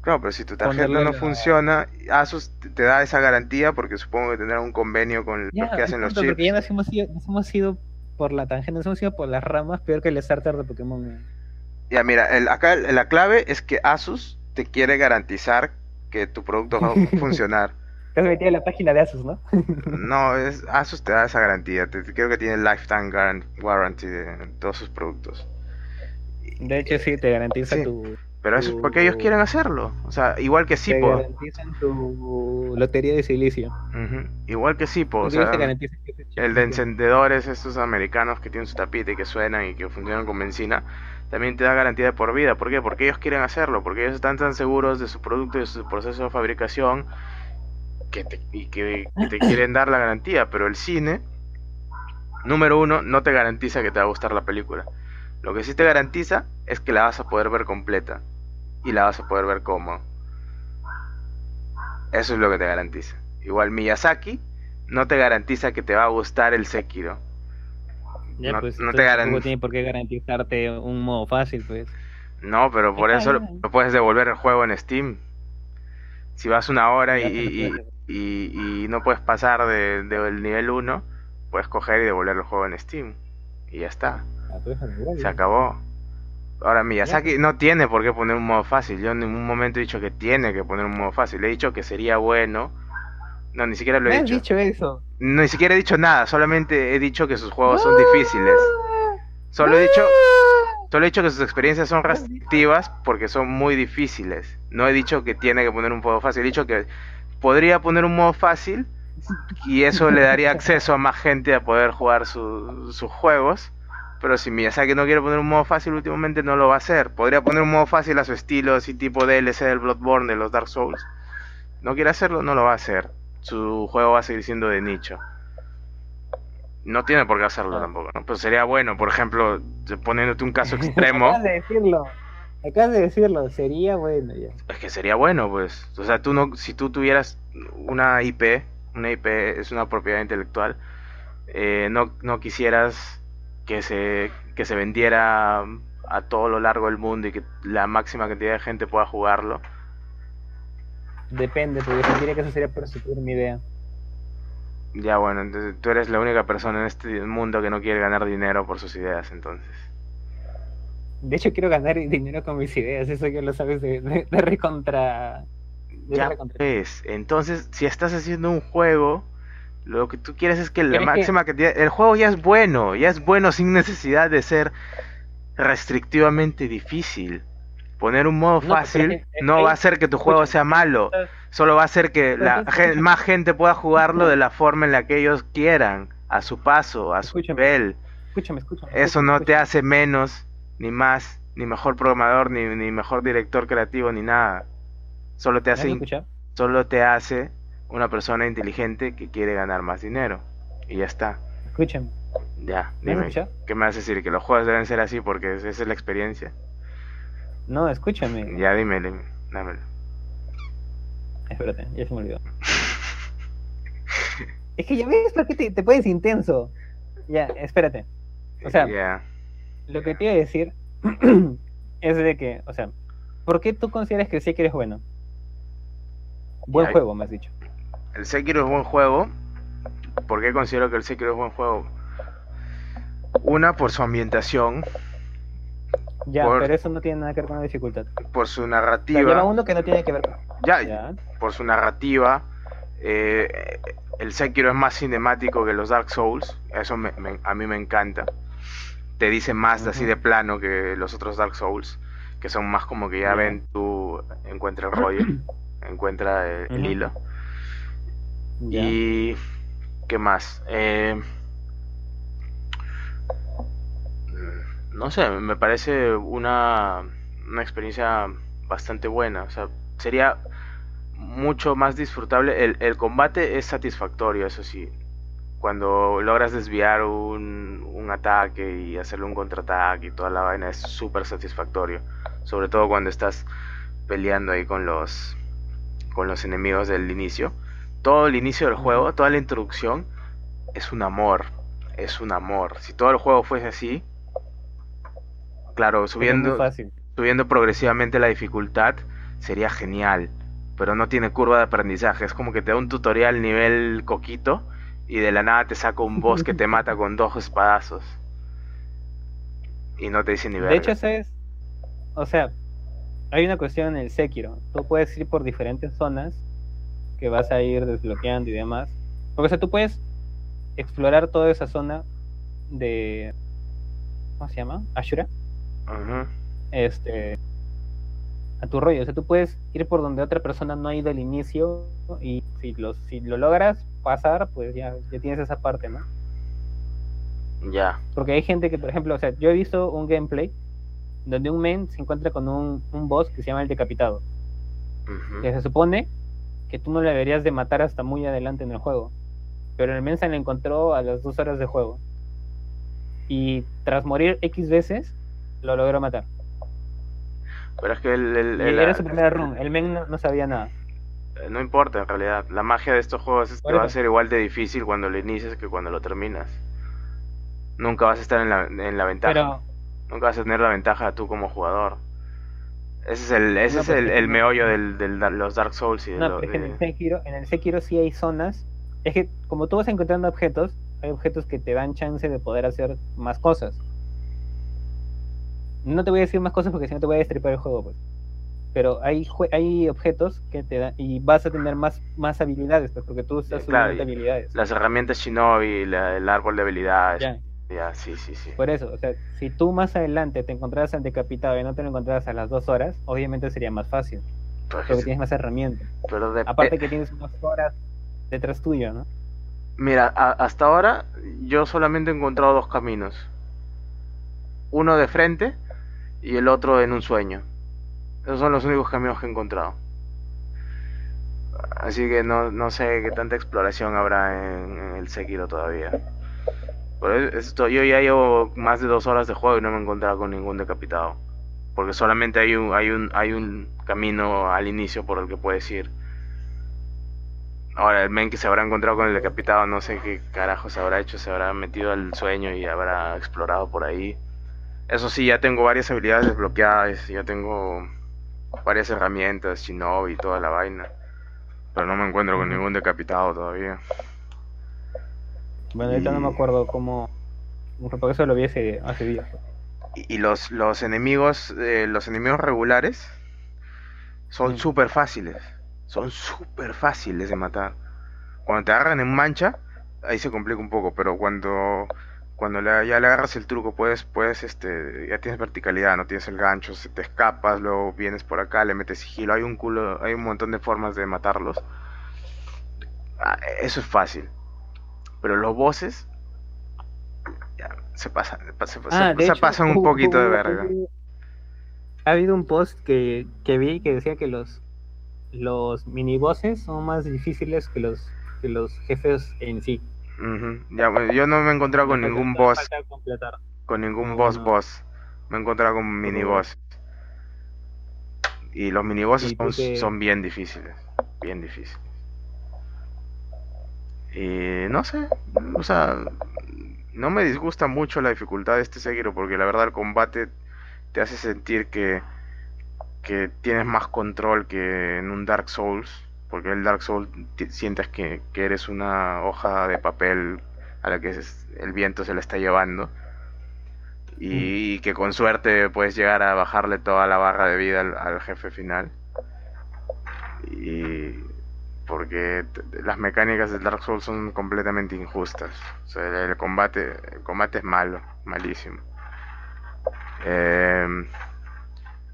Claro, pero si tu tarjeta ponerle no la- funciona, Asus te- da esa garantía porque supongo que tendrá un convenio con Ya, los que hacen los chips. Porque ya nos hemos, ido, nos hemos ido por la tangente, nos hemos ido por las ramas, peor que el starter de Pokémon. Ya, mira, el- acá la clave es que Asus te quiere garantizar que tu producto va a funcionar. Te has metido en la página de Asus, ¿no? No, es Asus te da esa garantía. Te, creo que tiene lifetime warranty de todos sus productos. De hecho, sí, te garantiza Sí. tu. Pero eso es porque ellos quieren hacerlo. O sea, igual que Te Sipo. garantizan tu lotería de silicio. Igual que Sipo. O sea, te que el de encendedores, estos americanos que tienen su tapita y que suenan y que funcionan con benzina, también te da garantía por vida. ¿Por qué? Porque ellos quieren hacerlo. Porque ellos están tan seguros de su producto y de su proceso de fabricación que te, y que te quieren dar la garantía. Pero el cine, número uno, no te garantiza que te va a gustar la película. Lo que sí te garantiza es que la vas a poder ver completa y la vas a poder ver cómodo. Eso es lo que te garantiza. Igual Miyazaki no te garantiza que te va a gustar el Sekiro. Ya, no, pues, no te tiene por qué garantizarte un modo fácil, pues. No, pero por eso no puedes devolver el juego en Steam. Si vas una hora y, y- y- y no puedes pasar de- del nivel 1, puedes coger y devolver el juego en Steam. Y ya está. Ah, igual, Se acabó. Ahora Miyazaki no tiene por qué poner un modo fácil. Yo en ningún momento he dicho que tiene que poner un modo fácil. He dicho que sería bueno. No, ni siquiera lo ¿Me he has dicho. dicho eso? Ni siquiera he dicho nada. Solamente he dicho que sus juegos son difíciles. Solo he dicho, solo he dicho que sus experiencias son restrictivas porque son muy difíciles. No he dicho que tiene que poner un modo fácil. He dicho que podría poner un modo fácil y eso le daría acceso a más gente a poder jugar su- sus juegos. Pero si Miyazaki no quiere poner un modo fácil últimamente no lo va a hacer. Podría poner un modo fácil a su estilo, así tipo DLC del Bloodborne, de los Dark Souls. No quiere hacerlo, no lo va a hacer. Su juego va a seguir siendo de nicho. No tiene por qué hacerlo Ah. tampoco, ¿no? Pero sería bueno, por ejemplo, poniéndote un caso extremo, Acabas de decirlo. Acabas de decirlo. Sería bueno ya. es que sería bueno, pues. O sea, tú no, si tú tuvieras una IP, una IP es una propiedad intelectual, eh, no, no quisieras que se, que se vendiera a todo lo largo del mundo y que la máxima cantidad de gente pueda jugarlo. Depende, porque sentiría que eso sería prostituir mi idea. Ya bueno, entonces tú eres la única persona en este mundo que no quiere ganar dinero por sus ideas, entonces. De hecho, quiero ganar dinero con mis ideas. Eso ya lo sabes de, de, de recontra. de Ya recontra- entonces si estás haciendo un juego, lo que tú quieres es que la es que- máxima cantidad... El juego ya es bueno, ya es bueno sin necesidad de ser restrictivamente difícil. Poner un modo No, fácil es que- es no va a hacer que tu juego escucha, sea malo, solo va a hacer que la más gente pueda jugarlo de la forma en la que ellos quieran, a su paso, a su Escúchame. nivel. Escúchame, escúchame. Eso no te hace menos, ni más, ni mejor programador, ni, ni mejor director creativo, ni nada. Solo te ¿Me hace solo te hace una persona inteligente que quiere ganar más dinero. Y ya está. Escúchame. Ya, ¿Me dime. escuchado? ¿Qué me vas a decir? Que los juegos deben ser así porque es- esa es la experiencia. No, escúchame. Ya, dime, dime, dámelo. Espérate, ya se me olvidó. Es que ya ves por qué te, te pones intenso. Ya, espérate. O sea. Lo que te iba a decir es de que, o sea, ¿por qué tú consideras que el Sekiro es bueno? Buen juego, me has dicho. El Sekiro es buen juego. ¿Por qué considero que el Sekiro es buen juego? Una, por su ambientación, Ya, Por- pero eso no tiene nada que ver con la dificultad. por su O sea, lleva narrativa. uno que no tiene que ver con... Ya, Ya, por su narrativa. eh, el Sekiro es más cinemático que los Dark Souls. Eso me- me- a mí me encanta. Te dice más así de plano que los otros Dark Souls. Que son más como que ya ven tú encuentra el rollo, encuentra el, hilo. Y. ¿Qué más? Eh, mm, no sé, me parece una, una experiencia bastante buena. O sea, sería mucho más disfrutable. El, el combate es satisfactorio, eso sí. Cuando logras desviar un, un ataque y hacerle un contraataque y toda la vaina es súper satisfactorio. Sobre todo cuando estás peleando ahí con los, con los enemigos del inicio. Todo el inicio del juego, toda la introducción es un amor. Es un amor. Si todo el juego fuese así, claro, subiendo, fácil. subiendo progresivamente la dificultad sería genial, pero no tiene curva de aprendizaje. Es como que te da un tutorial nivel coquito y de la nada te saca un boss que te mata con dos espadazos. Y no te dice ni De hecho, ¿sabes? O sea, hay una cuestión en el Sekiro. Tú puedes ir por diferentes zonas que vas a ir desbloqueando y demás. Porque, o sea, tú puedes explorar toda esa zona de... ¿Cómo se llama? Ashura. Este... a tu rollo. O sea, tú puedes ir por donde otra persona no ha ido al inicio y si lo, si lo logras pasar, pues ya, ya tienes esa parte, ¿no? Ya. Porque hay gente que, por ejemplo, o sea, yo he visto un gameplay donde un men se encuentra con un, un boss que se llama el decapitado. Que se supone que tú no le deberías de matar hasta muy adelante en el juego. Pero el men se le encontró a las dos horas de juego. Y tras morir X veces, lo logró matar. Pero es que el, el- era su primera run. El men no, no sabía nada. eh, no importa en realidad. La magia de estos juegos es que va a ser igual de difícil cuando lo inicias que cuando lo terminas. Nunca vas a estar en la, en la ventaja. Pero Nunca vas a tener la ventaja tú como jugador. Ese es el, ese No, es el, el meollo del, del los Dark Souls y de No, lo- pero es que en de- el Sekiro, en el Sekiro sí hay zonas. Es que como tú vas encontrando objetos, hay objetos que te dan chance de poder hacer más cosas. No te voy a decir más cosas porque si no te voy a destripar el juego, pues. Pero hay jue- hay objetos que te dan y vas a tener más más habilidades, pues, porque tú estás Eh, claro, subiendo habilidades. las herramientas Shinobi, la- el árbol de habilidades. Ya, Ya, sí, sí, sí. por eso, o sea, si tú más adelante te encontraras al decapitado y no te lo encontraras a las dos horas, obviamente sería más fácil, Pero, es que porque tienes más herramientas. pero de- Aparte que tienes más horas detrás tuyo, ¿no? Mira, a- hasta ahora yo solamente he encontrado dos caminos. Uno de frente y el otro en un sueño. Esos son los únicos caminos que he encontrado. Así que no, no sé qué tanta exploración habrá en, el Sekiro todavía. Es- esto, yo ya llevo más de dos horas de juego y no me he encontrado con ningún decapitado. Porque solamente hay un, hay un, hay un camino al inicio por el que puedes ir. Ahora, el men que se habrá encontrado con el decapitado, no sé qué carajo se habrá hecho, se habrá metido al sueño y habrá explorado por ahí. Eso sí, ya tengo varias habilidades desbloqueadas, ya tengo varias herramientas, Shinobi y toda la vaina. Pero no me encuentro con ningún decapitado todavía. Bueno, ahorita no me acuerdo cómo, porque eso lo vi hace, hace días. Y, y los, los enemigos, eh, los enemigos regulares son Mm. súper fáciles. Son súper fáciles de matar. Cuando te agarran en mancha, ahí se complica un poco, pero cuando cuando ya le agarras el truco, puedes, puedes, este, ya tienes verticalidad, no tienes el gancho, se te escapas, luego vienes por acá, le metes sigilo, hay un culo, hay un montón de formas de matarlos. Ah, eso es fácil. Pero los bosses ya, se pasan, se, se- Ah, se hecho, pasan un poquito de verga. Ha habido un post que, que vi que decía que los, los minibosses son más difíciles que los, que los jefes en sí. Ya, bueno, yo no me he encontrado con ningún boss, con ningún boss no. boss. Me he encontrado con mini boss. Y los mini bosses Y son, son bien difíciles, bien difíciles. Y no sé, o sea, no me disgusta mucho la dificultad de este Sekiro porque la verdad el combate te hace sentir que, que tienes más control que en un Dark Souls, porque el Dark Souls sientes que, que eres una hoja de papel a la que el viento se la está llevando y, que con suerte puedes llegar a bajarle toda la barra de vida al, al jefe final. Y porque las mecánicas del Dark Souls son completamente injustas. O sea, el, combate, el combate es malo, malísimo. Em,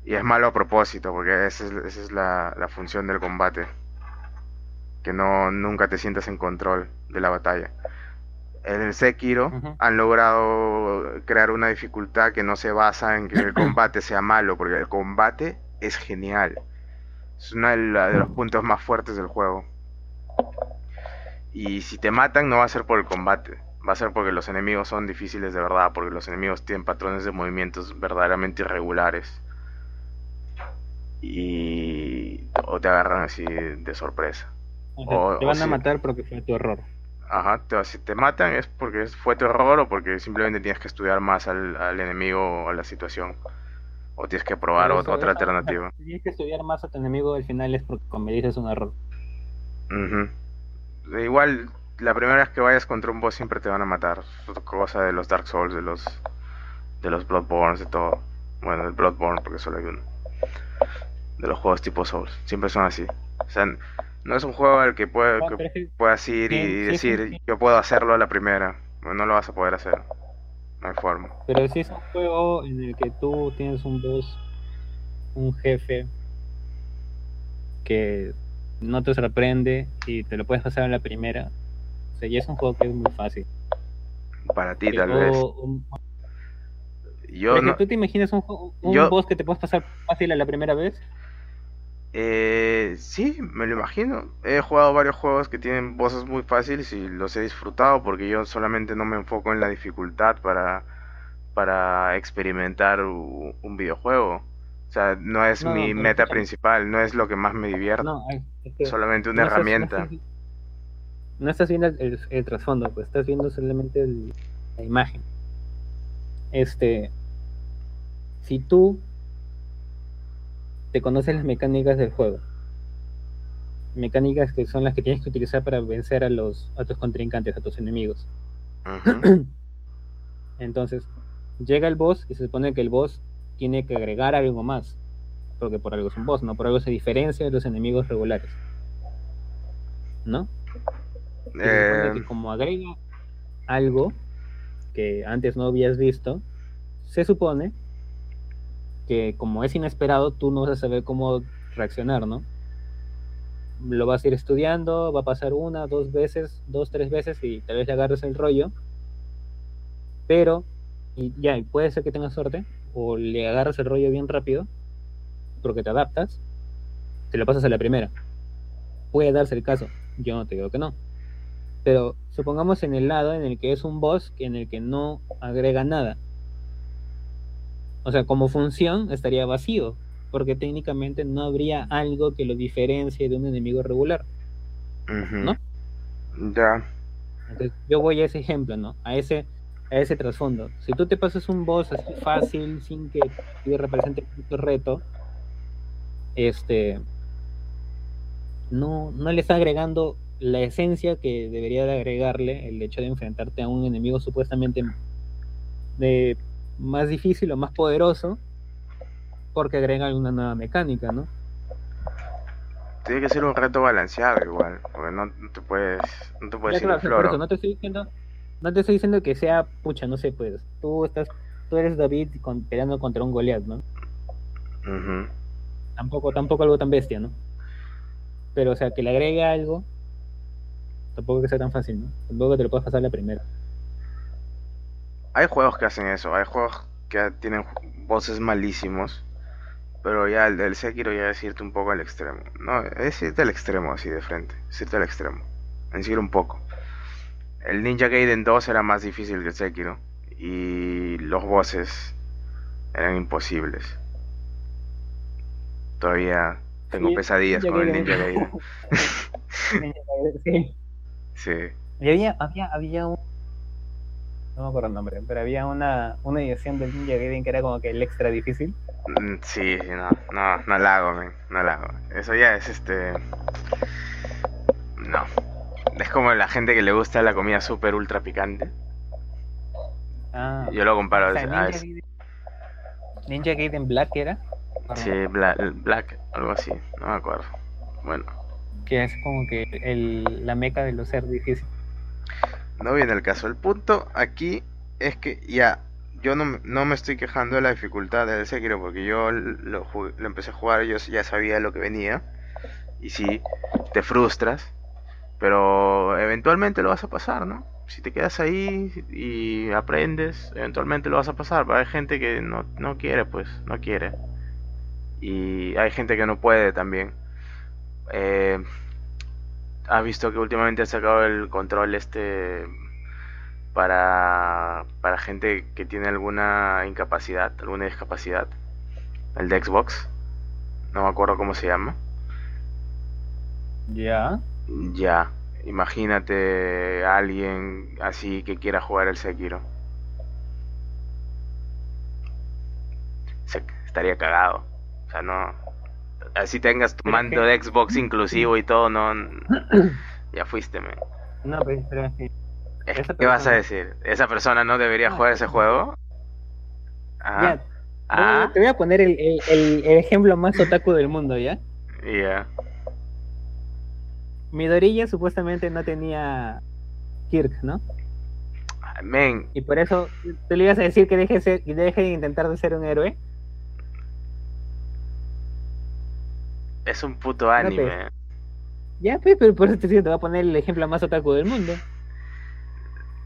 y es malo a propósito, porque esa es, esa es la, la función del combate. Que no nunca te sientas en control de la batalla. En el Sekiro han logrado crear una dificultad que no se basa en que el combate sea malo, porque el combate es genial. Es uno de, la- de los puntos más fuertes del juego. Y si te matan no va a ser por el combate, va a ser porque los enemigos son difíciles de verdad, porque los enemigos tienen patrones de movimientos verdaderamente irregulares. Y o te agarran así de sorpresa. O sea, O- te o van a matar porque fue tu error. Ajá, te- si te matan es porque fue tu error o porque simplemente tienes que estudiar más al, al enemigo o a la situación. O tienes que probar eso- otra eso- alternativa. Si tienes que estudiar más a tu enemigo, al final es porque cometiste un error. Ujú. Igual, la primera vez que vayas contra un boss siempre te van a matar. Cosa de los Dark Souls, de los de los Bloodborne, de todo. Bueno, el Bloodborne porque solo hay uno. De los juegos tipo Souls. Siempre son así. O sea, no es un juego al que, puede, Ah, que puedas ir y Sí, sí, decir, sí, sí. yo puedo hacerlo a la primera. No lo vas a poder hacer. No hay forma. Pero si es un juego en el que tú tienes un boss, un jefe, que no te sorprende y te lo puedes pasar en la primera. O sea, ya es un juego que es muy fácil. Para ti, tal vez. un- Yo no. ¿Tú te imaginas un, un yo- boss que te puedes pasar fácil a la primera vez? Eh, sí, me lo imagino. He jugado varios juegos que tienen voces muy fáciles y los he disfrutado porque yo solamente no me enfoco en la dificultad para, para experimentar un videojuego. O sea, no es No, mi meta principal, no es lo que más me divierte, No, es que solamente una herramienta. estás- No estás viendo el, el- el trasfondo, pues estás viendo solamente el- la imagen. Este, si tú te conoces las mecánicas del juego, mecánicas que son las que tienes que utilizar para vencer a los a tus contrincantes, a tus enemigos. Entonces, llega el boss y se supone que el boss tiene que agregar algo más. Porque por algo es un boss, ¿no? Por algo se diferencia de los enemigos regulares. ¿No? Eh, que como agrega algo que antes no habías visto, se supone que como es inesperado, tú no vas a saber cómo reaccionar, ¿no? Lo vas a ir estudiando, va a pasar una, dos veces, dos, tres veces y tal vez le agarres el rollo, pero y ya, puede ser que tengas suerte o le agarras el rollo bien rápido porque te adaptas, te lo pasas a la primera. Puede darse el caso, yo no te digo que no. Pero supongamos en el lado en el que es un boss en el que no agrega nada. O sea, como función estaría vacío, porque técnicamente no habría algo que lo diferencie de un enemigo regular. ¿no? Ya. Entonces, yo voy a ese ejemplo, ¿no? A ese, a ese trasfondo. Si tú te pasas un boss así fácil, sin que te represente mucho reto, este no, no le está agregando la esencia que debería de agregarle el hecho de enfrentarte a un enemigo supuestamente de más difícil o más poderoso porque agrega una nueva mecánica, ¿no? Tiene que ser un reto balanceado igual, porque no, no te puedes, no te puedes ir claro, floro. eso no te estoy diciendo, no te estoy diciendo que sea pucha, no sé, pues, tú estás, tú eres David con- peleando contra un Goliath, ¿no? Tampoco, tampoco algo tan bestia, ¿no? Pero, o sea, que le agregue algo, tampoco que sea tan fácil, ¿no? Tampoco te lo puedes pasar la primera. Hay juegos que hacen eso, hay juegos que tienen voces malísimos, pero ya el del Sekiro ya es irte un poco al extremo. No, es irte al extremo así de frente, es irte al extremo, en sí un poco. El Ninja Gaiden 2 era más difícil que el Sekiro y los bosses eran imposibles. Todavía tengo Sí, pesadillas Ninja con el Gaiden. Ninja Gaiden. sí. Sí. Y había, había, había un. No me acuerdo el nombre, pero había una, una edición del Ninja Gaiden que era como que el extra difícil. Mm, Sí, sí, no, no, no la hago, men, no la hago. Eso ya es este. No. Es como la gente que le gusta la comida súper ultra picante. Ah, Yo lo comparo o sea, a Ninja, Gaiden, Ninja Gaiden Black era. Sí, Bla- Black, algo así, no me acuerdo. Bueno, Que es como que el, la meca de los ser difíciles. No viene el caso. El punto aquí es que ya, yo no, no me estoy quejando de la dificultad del Sekiro porque yo lo empecé a jugar, yo ya sabía lo que venía. Y sí, te frustras, pero eventualmente lo vas a pasar, ¿no? Si te quedas ahí y aprendes, eventualmente lo vas a pasar. Pero hay gente que no, no quiere, pues, no quiere. Y hay gente que no puede también. Eh, ¿Has visto que últimamente ha sacado el control este para, para gente que tiene alguna incapacidad, alguna discapacidad? El de Xbox. No me acuerdo cómo se llama. Ya. Ya, imagínate a alguien así que quiera jugar el Sekiro. Se- estaría cagado. O sea, no. Así tengas tu mando de Xbox inclusivo y todo, no. Ya fuiste, man. No, pero, pero es que. Es- Esa ¿Qué vas a decir? ¿Esa persona no debería Ah, jugar ese juego? Ya, Ah, ah, te voy a poner el, el- el- el ejemplo más otaku del mundo, ¿ya? ya. Midorilla supuestamente no tenía Kirk, ¿no? Men, Y por eso tú le ibas a decir que deje, de ser- deje de intentar de ser un héroe. Es un puto anime. Ya, pues, pero por eso te, te voy a poner el ejemplo más otaku del mundo.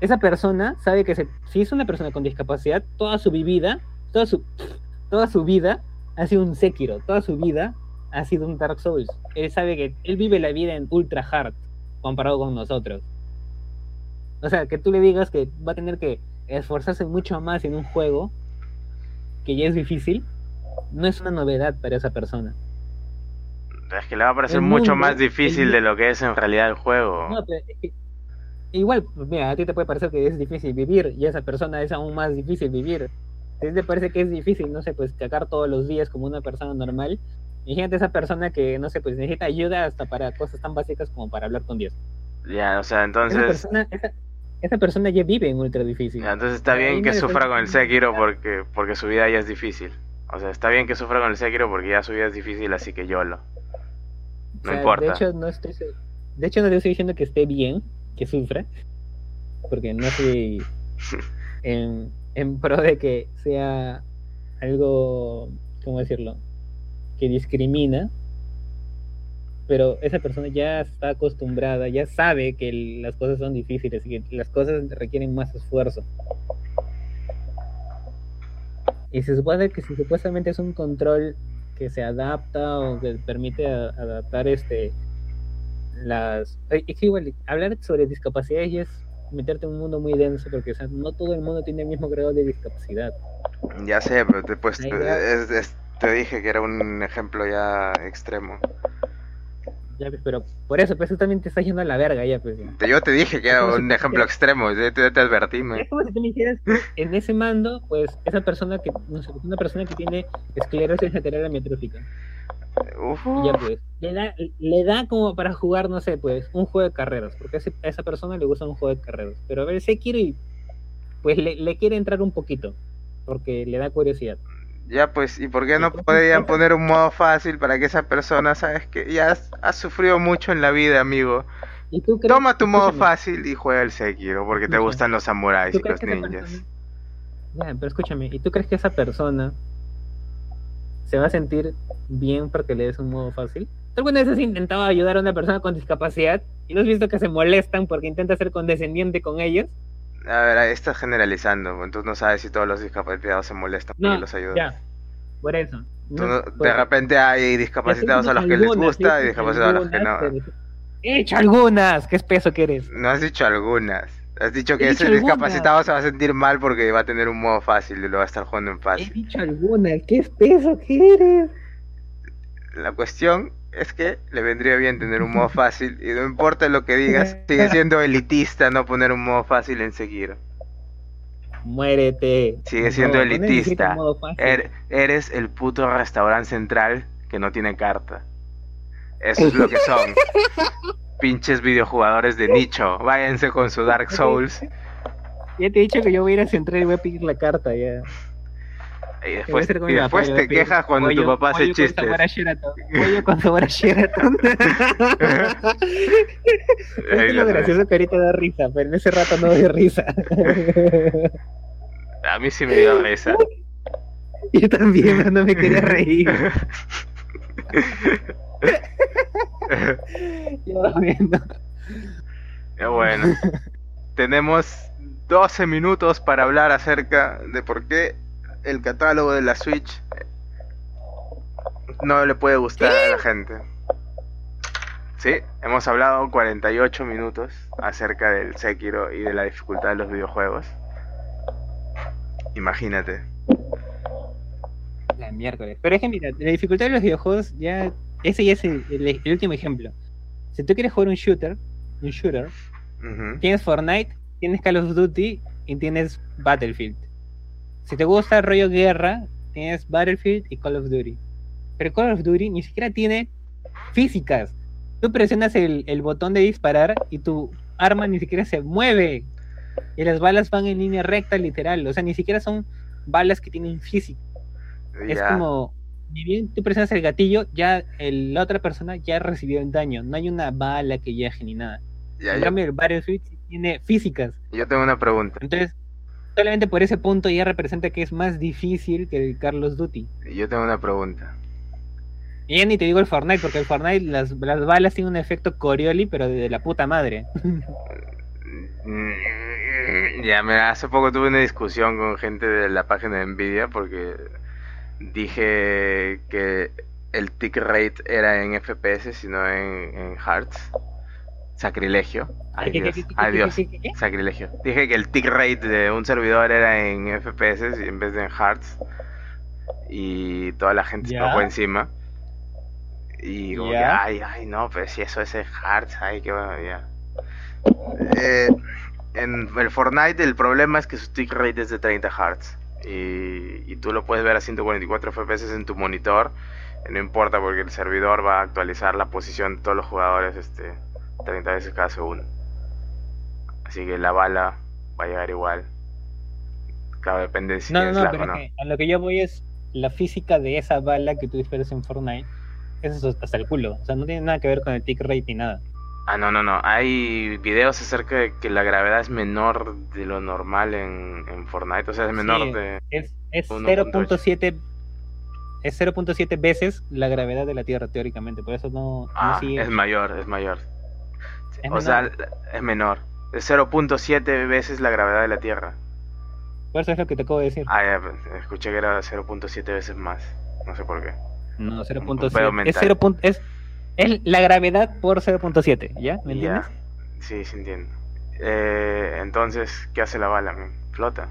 Esa persona sabe que se, si es una persona con discapacidad, toda su vida, toda su, toda su vida ha sido un Sekiro, toda su vida ha sido un Dark Souls. Él sabe que él vive la vida en ultra hard comparado con nosotros. O sea, que tú le digas que va a tener que esforzarse mucho más en un juego que ya es difícil, no es una novedad para esa persona. Es que le va a parecer mucho más difícil de lo que es en realidad el juego. No, pero igual, mira, a ti te puede parecer que es difícil vivir y a esa persona es aún más difícil vivir. Si te parece que es difícil, no sé, pues cagar todos los días como una persona normal, imagínate esa persona que, no sé, pues necesita ayuda hasta para cosas tan básicas como para hablar con Dios. Ya, o sea, entonces... Esa persona, esa, persona ya vive en ultra difícil. Ya, entonces está bien que sufra con el Sekiro porque, porque su vida ya es difícil. O sea, está bien que sufra con el Sekiro porque ya su vida es difícil, así que yo lo... No importa. De hecho, no estoy, de hecho, no le estoy diciendo que esté bien, que sufra, porque no estoy en, en pro de que sea algo, ¿cómo decirlo? Que discrimina, pero esa persona ya está acostumbrada, ya sabe que las cosas son difíciles y que las cosas requieren más esfuerzo. Y se supone que si supuestamente es un control que se adapta o que permite adaptar este las es que igual hablar sobre discapacidades es meterte en un mundo muy denso porque no todo el mundo tiene el mismo grado de discapacidad. Ya sé pero después te dije que era un ejemplo ya extremo pues, pero por eso, pues tú también te estás yendo a la verga ya, pues. Yo te dije que era un ejemplo extremo, te, te, advertí. Es como si tú me dijeras, en ese mando, pues, esa persona que, no sé, una persona que tiene esclerosis lateral amiotrófica. Ya pues, le da, le da como para jugar, no sé, pues, un juego de carreras, porque a esa persona le gusta un juego de carreras. Pero a ver, se quiere, pues le, le quiere entrar un poquito, porque le da curiosidad. Ya pues, ¿y por qué no podrían poner un modo fácil para que esa persona, sabes que ya has, sufrido mucho en la vida, amigo? Toma tu modo fácil y juega el Sekiro porque te gustan los samuráis y los ninjas. Ya, pero escúchame, ¿y tú crees que esa persona se va a sentir bien porque le des un modo fácil? ¿Tú alguna vez has intentado ayudar a una persona con discapacidad y no has visto que se molestan porque intenta ser condescendiente con ellos? A ver, estás generalizando, entonces no sabes si todos los discapacitados se molestan porque los ayudas. Ya, por eso. de repente hay discapacitados a los que les gusta y discapacitados a los que no. He hecho algunas, qué espeso que eres. No has dicho algunas. Has dicho que ese discapacitado se va a sentir mal porque va a tener un modo fácil y lo va a estar jugando en fácil. He dicho algunas, qué espeso que eres. La cuestión es que le vendría bien tener un modo fácil y no importa lo que digas, sigue siendo elitista no poner un modo fácil en seguir. Muérete. Sigue siendo elitista. Er, eres el puto restaurante central que no tiene carta. Eso es lo que son. Pinches videojugadores de nicho. Váyanse con su Dark Souls. Ya te he dicho que yo voy a ir a Central y voy a pedir la carta ya. Y después, y después te quejas cuando tu papá hace chistes. Pollo con sabor a Sheraton. es lo gracioso que ahorita da risa, pero en ese rato no dio risa. a mí sí me dio risa. Yo también, no me quería reír. Yo viendo. Bueno, tenemos 12 minutos para hablar acerca de por qué el catálogo de la Switch no le puede gustar a la gente. Sí, hemos hablado 48 minutos acerca del Sekiro y de la dificultad de los videojuegos. Imagínate. La miércoles. Pero es que mira, la dificultad de los videojuegos ya. Ese ya es el, último ejemplo. Si tú quieres jugar un shooter, un shooter, tienes Fortnite, tienes Call of Duty y tienes Battlefield. Si te gusta el rollo guerra, tienes Battlefield y Call of Duty. Pero Call of Duty ni siquiera tiene físicas. Tú presionas el, botón de disparar y tu arma ni siquiera se mueve. Y las balas van en línea recta, literal. O sea, ni siquiera son balas que tienen física. Es como, ni bien tú presionas el gatillo, ya la otra persona ya recibió el daño. No hay una bala que llegue ni nada. en cambio, el Battlefield tiene físicas. Yo tengo una pregunta. Entonces, solamente por ese punto ya representa que es más difícil que el Carlos Duty. Yo tengo una pregunta. Y ya ni te digo el Fortnite, porque el Fortnite las, las balas tienen un efecto Corioli, pero de la puta madre. Mm, Ya, mira, hace poco tuve una discusión con gente de la página de Nvidia porque dije que el tick rate era en FPS y no en, en Hertz. Sacrilegio. Ay ¿Qué, qué, Dios, qué, qué, ay qué, Dios, qué, qué, qué? sacrilegio. Dije que el tick rate de un servidor era en FPS en vez de en Hertz. Y toda la gente se fue encima. Y como que, ay, ay, no, pero si eso es en Hertz, ay, qué bueno, ya. Eh, en el Fortnite el problema es que su tick rate es de 30 Hz y, y tú lo puedes ver a 144 FPS en tu monitor. No importa porque el servidor va a actualizar la posición de todos los jugadores este, 30 veces cada segundo. Así que la bala va a llegar igual. Claro, depende de si No, no, tienes no, pero o no. que a lo que yo voy es la física de esa bala que tú disparas en Fortnite. Eso es hasta el culo. O sea, no tiene nada que ver con el tick rate ni nada. Ah, no, no, no. Hay videos acerca de que la gravedad es menor de lo normal en, en Fortnite. O sea, es menor Sí. de... Es, es 1.8. 0.7 es 0.7 veces la gravedad de la Tierra, teóricamente. Por eso no, no Ah, sigue- es mayor, es mayor. Es o sea, es menor. Es 0.7 veces la gravedad de la Tierra. Por eso es lo que te acabo de decir. Ah, ya, pues, escuché que era 0.7 veces más. No sé por qué. no, un pedo 0.7. Es, mental. 0. punto- es, es la gravedad por 0.7, ¿ya? ¿Me entiendes? Ya. Sí, sí entiendo. Eh, entonces, ¿qué hace la bala? Flota.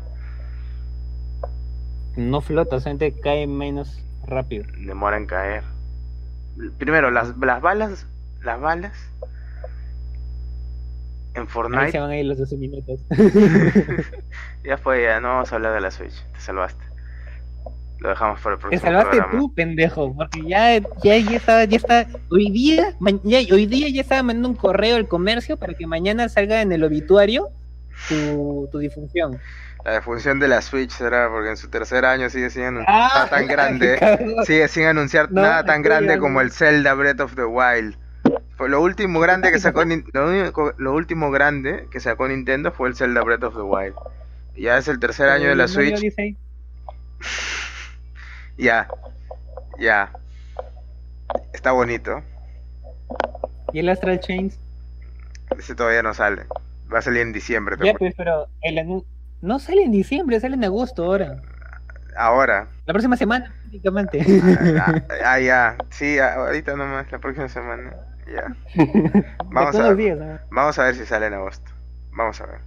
No flota, solamente cae menos rápido. Demora en caer. Primero, las, las balas... Las balas... En Ahí se Fortnite... van a ir los 12 minutos. ya fue, ya no vamos a hablar de la Switch. Te salvaste. Lo dejamos para el Te próximo salvaste programa. tú, pendejo, porque ya, ya, ya está, ya está, hoy día, ma- ya- hoy día ya estaba mandando un correo al comercio para que mañana salga en el obituario tu, tu difunción. La defunción de la Switch será porque en su tercer año sigue sin anunciar Ah, nada tan grande. Sigue sin anunciar No, nada tan grande como el Zelda Breath of the Wild. Lo último grande que sacó lo, único- lo último grande que sacó Nintendo fue el Zelda Breath of the Wild. Ya es el tercer año de la Switch. Ya. Ya. Está bonito. Y el Astral Chains. Ese todavía no sale. Va a salir en diciembre. Ya, pues, pero el no sale en diciembre, sale en agosto ahora. Ahora. La próxima semana, prácticamente. Ah, ah, ya. Sí, ah, ahorita nomás, la próxima semana. Ya. Vamos a- los días, ¿no? Vamos a ver si sale en agosto. Vamos a ver.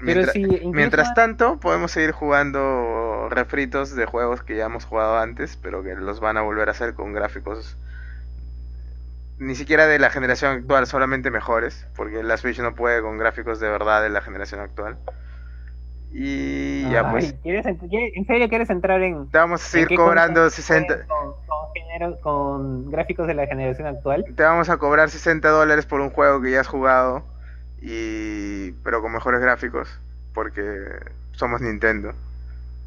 Mientras, sí, incluso- mientras tanto, podemos seguir jugando refritos de juegos que ya hemos jugado antes, pero que los van a volver a hacer con gráficos ni siquiera de la generación actual, solamente mejores, porque la Switch no puede con gráficos de verdad de la generación actual. Y ya Ay, pues, ¿quieres ent- quieres- ¿En serio quieres entrar en, te vamos a ¿En seguir cobrando consola 60, puedes Con, con gráficos de la generación actual. te vamos a cobrar 60 dólares por un juego que ya has jugado, y pero con mejores gráficos, porque somos Nintendo.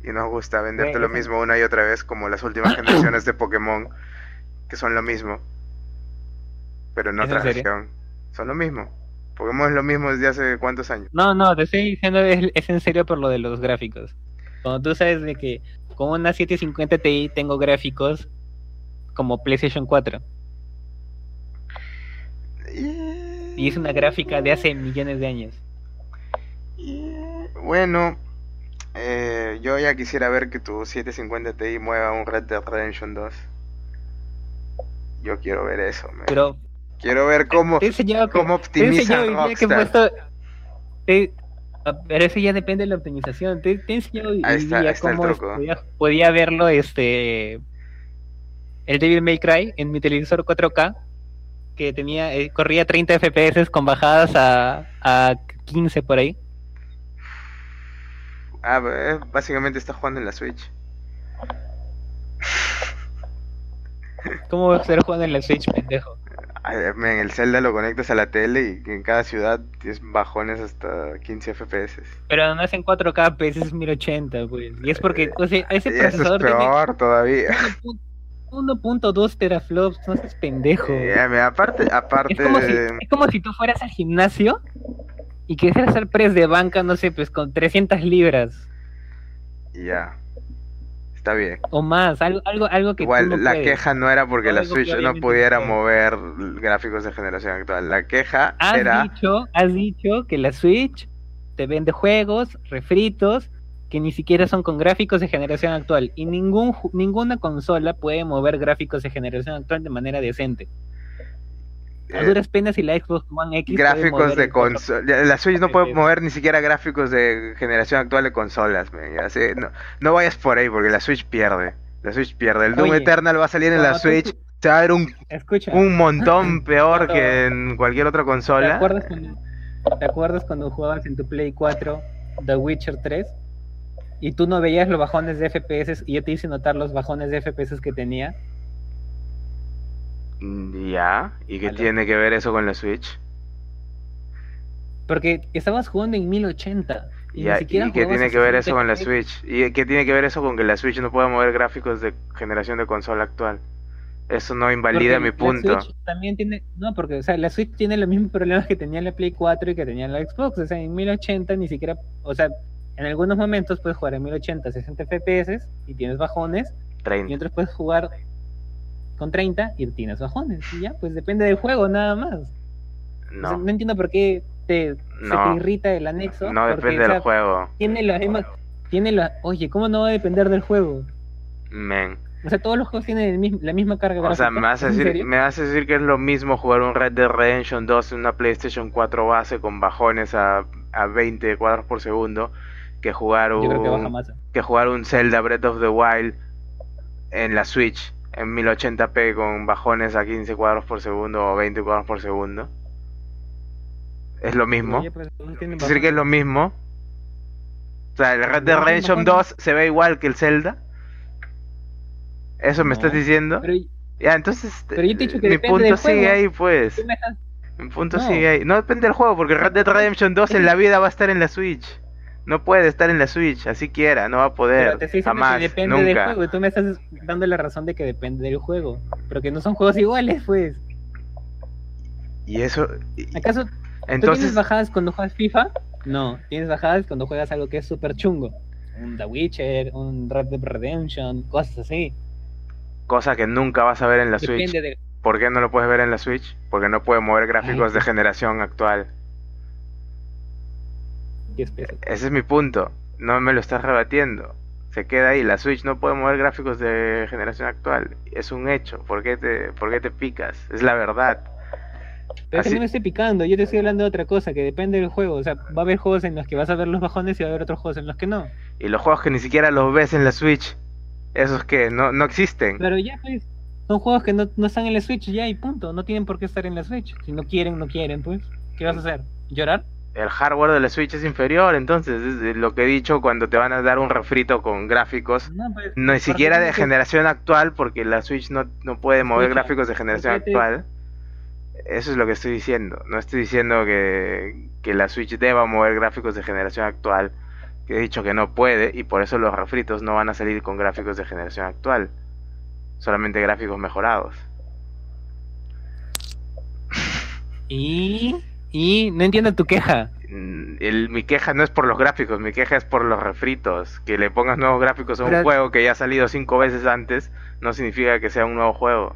Y nos gusta venderte lo mismo una y otra vez, como las últimas generaciones de Pokémon, que son lo mismo, pero en ¿Es en otra región. Son lo mismo. Pokémon es lo mismo desde hace cuántos años. No, no, te estoy diciendo es, es en serio por lo de los gráficos. Cuando tú sabes de que con una 750 Ti tengo gráficos como PlayStation 4 y es una gráfica de hace millones de años. Bueno, eh, yo ya quisiera ver que tu 750 Ti mueva un Red Dead Redemption 2. Yo quiero ver eso, man. Pero Quiero ver cómo, te que, cómo te que he Rockstar. puesto te- ah, pero eso ya depende de la optimización. Te, te he enseñado hoy día cómo podía verlo este el Devil May Cry en mi televisor 4K que tenía eh, corría 30 FPS con bajadas a, a 15 por ahí. Ah, eh, básicamente está jugando en la Switch. ¿Cómo va a estar jugando en la Switch, pendejo? En el Zelda lo conectas a la tele y en cada ciudad tienes bajones hasta 15 FPS. Pero no es en 4K, pues es 1080, pues. Y es porque o sea, ese Y eso es procesador tiene peor todavía. 1.2 teraflops, no seas pendejo. Mira, aparte, aparte Es como, si, es como si tú fueras al gimnasio y quisieras hacer press de banca, no sé, pues con 300 libras. Ya. está bien. O más, algo, algo, algo que Igual, tú no la puedes. queja no era porque la Algo Switch no pudiera mover gráficos de generación actual. La queja Has era... dicho, has dicho que la Switch te vende juegos refritos que ni siquiera son con gráficos de generación actual y ningún ninguna consola puede mover gráficos de generación actual de manera decente. A eh, duras penas y la Xbox One X gráficos de consola. La Switch no puede mover ni siquiera gráficos de generación actual de consolas. no, no vayas por ahí porque la Switch pierde. La Switch pierde. El Doom Oye, Eternal va a salir en la tú- Switch. Se va a ver un, Escucha, un montón peor que en cualquier otra ¿te consola. acuerdas, cuando, ¿te acuerdas cuando jugabas en tu Play 4 The Witcher 3? Y tú no veías los bajones de FPS y yo te hice notar los bajones de FPS que tenía. Mm, Ya, ¿y qué Aló. tiene que ver eso con la Switch? Porque estabas jugando en 1080. Y Ya, ni siquiera ¿Y qué tiene que ver eso 60 con la. Switch? ¿Y qué tiene que ver eso con que la Switch no pueda mover gráficos de generación de consola actual? Eso no invalida Porque mi la punto. Switch también tiene, no, porque o sea, la Switch tiene los mismos problemas que tenía la Play 4 y que tenía la Xbox, o sea, en 1080 ni siquiera, o sea, en algunos momentos puedes jugar en 1080 60 FPS y tienes bajones, y 30. otros puedes jugar con 30 y tienes bajones, y ya, pues depende del juego nada más. O sea, No, no entiendo por qué te, se te irrita el anexo. no depende del juego. Tiene las mismas, tiene la, oye, ¿cómo no va a depender del juego? Men. O sea, todos los juegos tienen el mismo- la misma carga O sea, me vas, a ¿Es en decir, me vas a decir que es lo mismo jugar un Red Dead Redemption 2 en una PlayStation 4 base con bajones a, a 20 cuadros por segundo que jugar Yo creo que baja un, que jugar un Zelda Breath of the Wild en la Switch en 1080p con bajones a 15 cuadros por segundo o 20 cuadros por segundo. Es lo mismo. Oye, Es decir, que es lo mismo. O sea, el Red Dead Redemption no, no. 2 se ve igual que el Zelda. ¿Eso me No, estás diciendo? Pero Ya, entonces Pero yo te he dicho que mi punto sigue juego. ahí, pues. Mi punto No. sigue ahí. No depende del juego, porque Red Dead Redemption 2 en la vida va a estar en la Switch. No puede estar en la Switch, así quiera, no va a pero poder. te estoy Jamás, que depende del juego y tú me estás dando la razón de que depende del juego. Pero que no son juegos iguales, pues. Y eso. y- ¿Acaso tú tienes bajadas cuando juegas FIFA? No, tienes bajadas cuando juegas algo que es súper chungo. Un The Witcher, un Red Dead Redemption, cosas así. cosa que nunca vas a ver en la Switch. Depende de... ¿Por qué no lo puedes ver en la Switch? Porque no puede mover gráficos Ay. de generación actual. Ese es mi punto. No me lo estás rebatiendo. Se queda ahí. La Switch no puede mover gráficos de generación actual. Es un hecho. ¿Por qué te, por qué te picas? Es la verdad. Pero Así- también me estoy picando, yo te estoy hablando de otra cosa, que depende del juego. O sea, va a haber juegos en los que vas a ver los bajones y va a haber otros juegos en los que no. Y los juegos que ni siquiera los ves en la Switch. Esos que no, no existen. Pero ya, pues, son juegos que no, no están en la Switch, ya y punto. No tienen por qué estar en la Switch. Si no quieren, no quieren, pues. ¿Qué vas a hacer? ¿Llorar? El hardware de la Switch es inferior. Entonces, es lo que he dicho cuando te van a dar un refrito con gráficos. No, pues, ni siquiera de generación actual, porque la Switch no, no puede mover Escucha, gráficos de generación ¿por qué te- actual. Eso es lo que estoy diciendo. No estoy diciendo que, que la Switch deba mover gráficos de generación actual. Que he dicho que no puede y por eso los refritos no van a salir con gráficos de generación actual. Solamente gráficos mejorados. Y... Y no entiendo tu queja. Mm, el- mi queja no es por los gráficos, mi queja es por los refritos. Que le pongas nuevos gráficos a un Pero- juego que ya ha salido cinco veces antes no significa que sea un nuevo juego.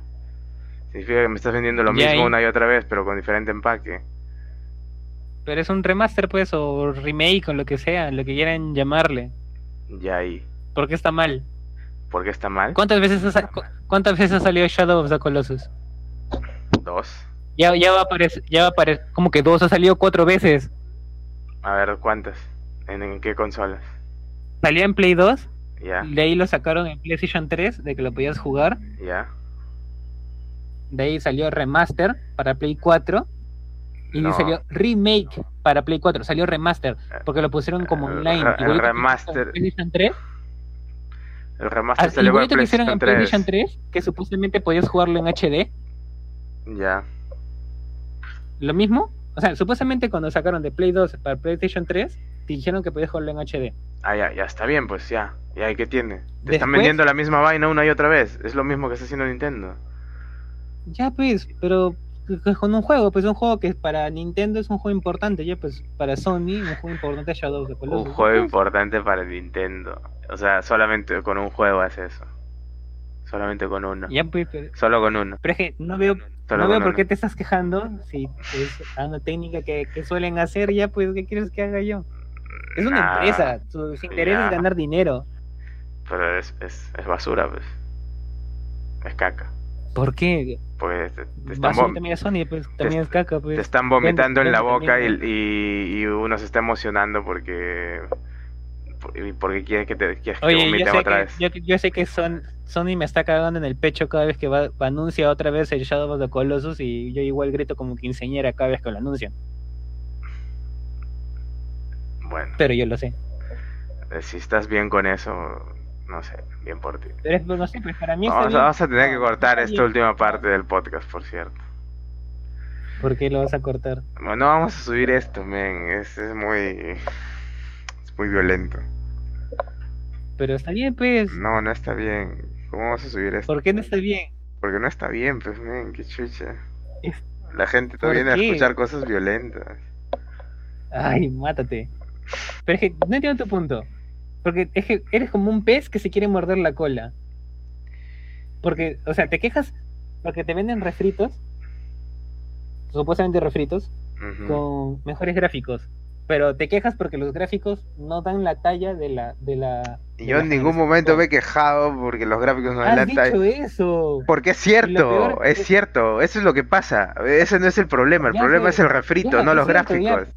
Significa que me estás vendiendo lo Ya, mismo una y otra vez, pero con diferente empaque. Pero es un remaster, pues, o remake, o lo que sea, lo que quieran llamarle. Ya ahí. ¿Por qué está mal? ¿Por qué está mal? ¿Cuántas veces ha, ¿Cuántas veces ha salido Shadow of the Colossus? Dos. Ya, ya va a aparecer, ya va a aparecer, como que dos, ha salido cuatro veces. A ver, ¿cuántas? ¿En, en qué consolas? Salía en Play 2, Ya, de ahí lo sacaron en PlayStation 3, de que lo podías jugar. ya. De ahí salió remaster para Play 4. Y No. salió remake para Play 4. Salió remaster. Porque lo pusieron como El online. el que remaster. en PlayStation 3. El remaster salió Igualito que hicieron en PlayStation PlayStation 3. 3. Que supuestamente podías jugarlo en HD. Ya. Lo mismo. O sea, supuestamente cuando sacaron de Play 2 para PlayStation 3. Te dijeron que podías jugarlo en HD. Ah, ya, ya está bien, pues ya. ¿y qué tiene? Te están vendiendo la misma vaina una y otra vez. Es lo mismo que está haciendo Nintendo. Ya pues, pero con un juego, pues un juego que para Nintendo es un juego importante, ya pues para Sony un juego importante es Shadow of the Colossus. Un juego importante para Nintendo. O sea, solamente con un juego hace eso. Solamente con uno. Ya, pues, pero, Solo con uno. pero es que no veo, Solo no veo por uno. qué te estás quejando si es una técnica que, que suelen hacer, ya pues, ¿qué quieres que haga yo? Es una empresa, su, su interés ya. es ganar dinero. Pero es, es, es basura, pues. Es caca. ¿Por qué? Pues te, te están, también es Sony, pues también es caca, pues. te están vomitando en la boca y, y, y uno se está emocionando porque. Porque quiere que te quieres que te Oye, yo vomiten otra que, vez. yo, yo sé que son, Sony me está cagando en el pecho cada vez que va, anuncia otra vez el Shadow of the Colossus y yo igual grito como quinceañera cada vez que lo anuncian. Bueno, Pero yo lo sé. eh, si estás bien con eso, no sé, bien por ti. Pero es, no sé, pues para mí Vamos, bien. vamos a tener que cortar esta bien. última parte del podcast, por cierto. ¿Por qué lo vas a cortar? No, no vamos a subir esto, men. Es, es muy. Es muy violento. Pero está bien, pues. No, no está bien. ¿Cómo vamos a subir esto? ¿Por qué no está bien? Porque no está bien, pues, men. Qué chucha. La gente ¿Por todavía viene a escuchar cosas violentas. Ay, mátate. Pero es que no entiendo tu punto. Porque es que eres como un pez que se quiere morder la cola. Porque, o sea, te quejas porque te venden refritos, supuestamente refritos, con mejores gráficos. Pero te quejas porque los gráficos no dan la talla de la. De la de yo la en ningún momento me he quejado porque los gráficos no dan la talla. eso. Porque es cierto, peor es es- cierto, eso es lo que pasa. Ese no es el problema, el Ya, problema es el refrito, ya, no los cierto, gráficos.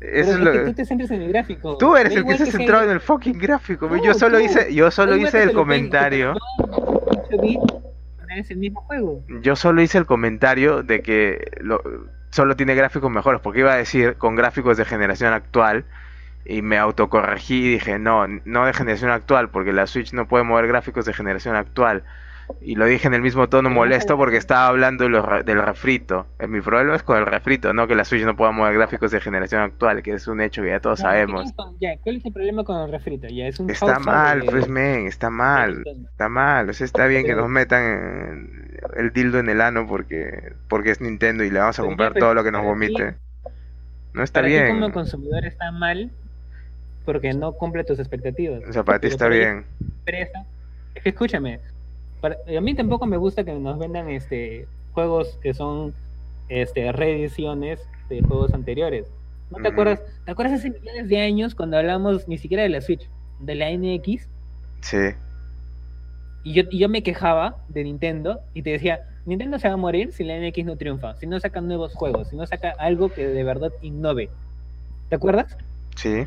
Eso es es lo que tú te centras en el gráfico. Tú eres Da el que se centrado en el fucking gráfico. No, yo solo tú. hice, yo solo hice el comentario. que te lo pongan en 8 bits, Es el mismo juego. Yo solo hice el comentario de que lo- solo tiene gráficos mejores, porque iba a decir con gráficos de generación actual y me autocorregí y dije, no, no de generación actual, porque la Switch no puede mover gráficos de generación actual. Y lo dije en el mismo tono molesto porque estaba hablando de lo re- del refrito. Eh, Mi problema es con el refrito, no que la Switch no pueda mover gráficos de generación actual, que es un hecho que ya todos sabemos. ¿qué es- Ya, ¿cuál es el problema con el refrito? Ya, es un Está mal, de- pues men, está mal. Está mal, o sea, está bien que nos metan el dildo en el ano porque, porque es Nintendo y le vamos a Pero comprar todo lo que nos ti- vomite. No está Para ti bien. como consumidor está mal porque no cumple tus expectativas. O sea, para ti está bien. empresa- Es que escúchame, para- a mí tampoco me gusta que nos vendan este juegos que son este reediciones de juegos anteriores. ¿No te acuerdas? ¿Te acuerdas hace millones de años cuando hablamos ni siquiera de la Switch, de la NX? Sí. Y yo, y yo me quejaba de Nintendo y te decía, Nintendo se va a morir si la NX no triunfa, si no saca nuevos juegos, si no saca algo que de verdad innove. ¿Te acuerdas? Sí.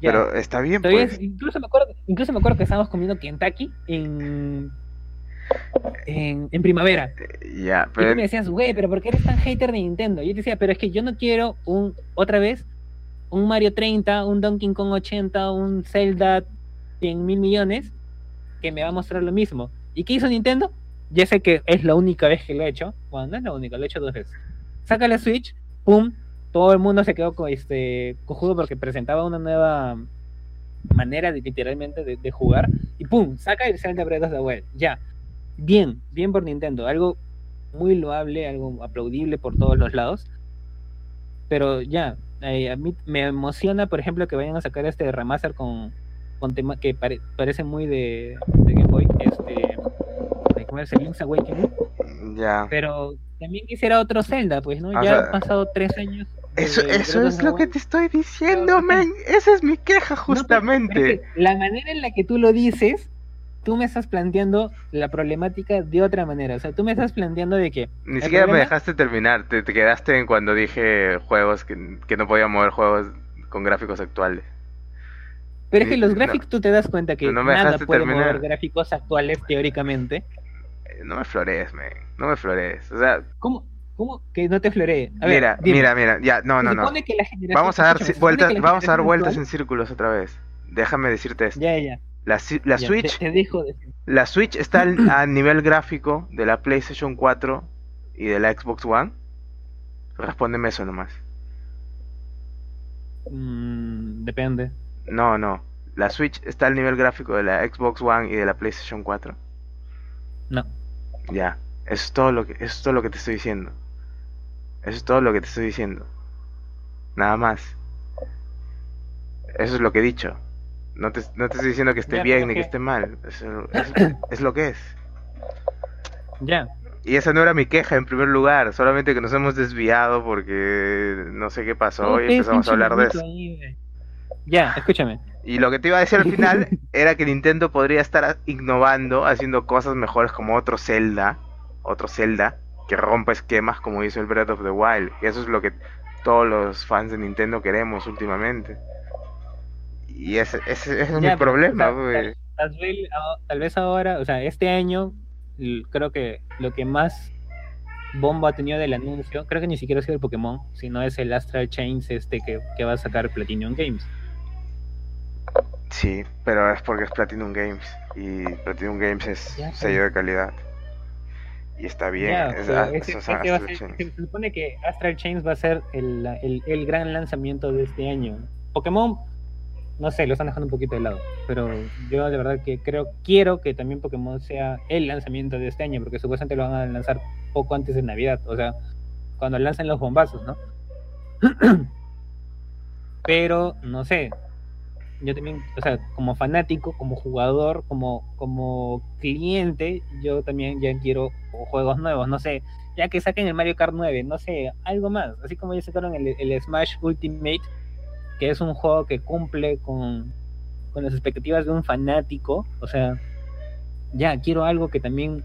Ya. Pero está bien, Todavía pues. es- incluso, me acuerdo, incluso me acuerdo que estábamos comiendo Kentucky en, en, en primavera. Ya, Y tú pero me decías, güey, pero ¿por qué eres tan hater de Nintendo? Y yo te decía, pero es que yo no quiero un otra vez un Mario 30, un Donkey Kong 80, un Zelda 100 mil millones que me va a mostrar lo mismo. ¿Y qué hizo Nintendo? Ya sé que es la única vez que lo he hecho. Bueno, no es la única, lo he hecho dos veces. Saca la Switch, pum, todo el mundo se quedó con este cojudo porque presentaba una nueva manera de literalmente de, de jugar y pum, saca el Zelda Breath of the Wild. Ya. Bien, bien por Nintendo, algo muy loable, algo aplaudible por todos los lados. Pero ya, eh, a mí me emociona, por ejemplo, que vayan a sacar este remaster con, con tema que pare- parece muy de, de Game Boy, este, de el Link's Awakening. ya. Pero también quisiera otro Zelda, pues, ¿no? O ya sea, han pasado tres años. Eso, el eso es lo que te estoy diciendo, No, men. Esa es mi queja, No, justamente. es que la manera en la que tú lo dices, tú me estás planteando la problemática de otra manera. O sea, tú me estás planteando de que. Ni siquiera me dejaste terminar. Te, te quedaste en cuando dije juegos que, que no podía mover juegos con gráficos actuales. Pero es que los no. gráficos tú te das cuenta que No me nada puede terminar. mover gráficos actuales teóricamente. Eh, No me flores, men. No me flores. O sea, ¿Cómo, cómo que no te floree? A ver, mira, dime, mira, mira. Ya, no, no, no. Vamos a dar vueltas, vamos a dar vueltas en círculos otra vez. Déjame decirte esto. Ya, ya. La, la ya, Switch, Te, te dejo de- la Switch está al- a nivel gráfico de la PlayStation 4 y de la Xbox One. Respóndeme eso nomás. Mm, depende. No, no. La Switch está al nivel gráfico de la Xbox One y de la PlayStation 4. No. Ya. Eso es todo lo que, eso es todo lo que te estoy diciendo. Eso es todo lo que te estoy diciendo. Nada más. Eso es lo que he dicho. No te, no te estoy diciendo que esté Ya, bien ni que que- esté mal. Eso es, es lo que es. Ya, Y esa no era mi queja en primer lugar, solamente que nos hemos desviado porque no sé qué pasó y empezamos a hablar de eso. ahí. Ya, escúchame. Y lo que te iba a decir al final era que Nintendo podría estar innovando, haciendo cosas mejores como otro Zelda, otro Zelda, que rompa esquemas como hizo el Breath of the Wild. Y eso es lo que todos los fans de Nintendo queremos últimamente. Y ese, ese- ese es mi Ya, pero, problema. Tal vez, ah, tal vez ahora, o sea, este año, creo que lo que más bomba ha tenido del anuncio, creo que ni siquiera ha sido el Pokémon, sino es el Astral Chains este que, que va a sacar Platinum Games. Sí, pero es porque es Platinum Games. Y Platinum Games es Ya, pero- sello de calidad. Y está bien. Ya, es- va ser- se supone que Astral Chains va a ser el, el- el gran lanzamiento de este año. Pokémon, no sé, lo están dejando un poquito de lado, pero yo de verdad que creo, quiero que también Pokémon sea el lanzamiento de este año, porque supuestamente lo van a lanzar poco antes de Navidad, o sea, cuando lancen los bombazos, ¿no? pero, no sé, yo también, o sea, como fanático, como jugador, como, como cliente, yo también ya quiero juegos nuevos, no sé, ya que saquen el Mario Kart 9, no sé, algo más, así como ya sacaron el, el Smash Ultimate, que es un juego que cumple con, con las expectativas de un fanático, o sea, ya quiero algo que también,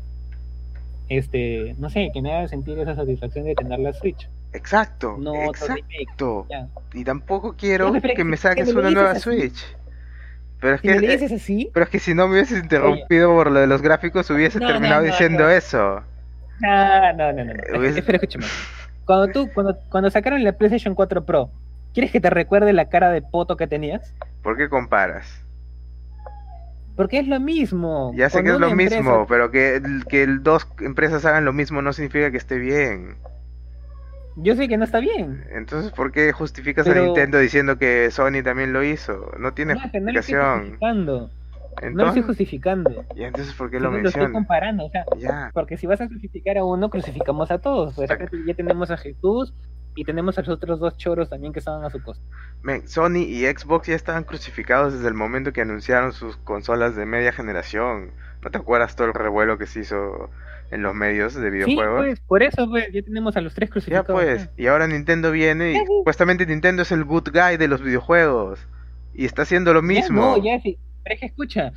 este, no sé, que me haga sentir esa satisfacción de tener la Switch, Exacto, no exacto. Y tampoco quiero que me que- saques que me lo una nueva así. Switch. Pero es Si que, me lo eh, dices así, pero es que si no me hubieses interrumpido por lo de los gráficos, hubiese No, terminado no, diciendo no. eso. no, no, no, no, no. hubiese- Espera, escúchame. Cuando tú, cuando, cuando sacaron la PlayStation 4 Pro, ¿quieres que te recuerde la cara de poto que tenías? ¿Por qué comparas? Porque es lo mismo. Ya sé que es lo empresa- mismo, pero que, que dos empresas hagan lo mismo no significa que esté bien. Yo sé que no está bien. Entonces, ¿por qué justificas a Nintendo diciendo que Sony también lo hizo? No tiene No, no justificación. justificando. No lo estoy justificando. ¿y entonces por qué lo Solo lo estoy mencionas? comparando. O sea, Ya, porque si vas a crucificar a uno, crucificamos a todos. Pues acá ya tenemos a Jesús y tenemos a los otros dos choros también que estaban a su costa. Men, Sony y Xbox ya estaban crucificados desde el momento que anunciaron sus consolas de media generación. ¿No te acuerdas todo el revuelo que se hizo en los medios de Sí, videojuegos? pues, por eso pues, ya tenemos a los tres ya crucificados. pues, y ahora Nintendo viene y supuestamente Nintendo es el good guy de los videojuegos. Y está haciendo lo Ya, mismo. no, ya sí. Pero es que escucha,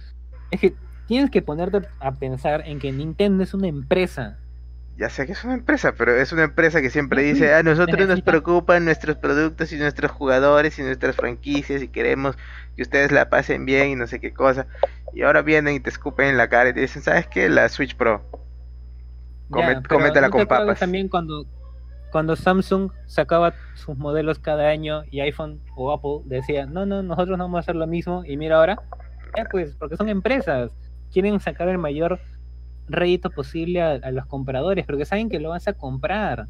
es que tienes que ponerte a pensar en que Nintendo es una empresa. Ya sé que es una empresa, pero es una empresa que siempre sí, dice, a nosotros nos preocupan nuestros productos y nuestros jugadores y nuestras franquicias y queremos que ustedes la pasen bien y no sé qué cosa. Y ahora vienen y te escupen en la cara y te dicen, ¿sabes qué? La Switch Pro. Come- Ya, pero cómetela ¿no con papas. También cuando, cuando Samsung sacaba sus modelos cada año y iPhone o Apple decía, no, no, nosotros no vamos a hacer lo mismo. Y mira ahora, ya pues, porque son empresas, quieren sacar el mayor rédito posible a, a los compradores, porque saben que lo vas a comprar.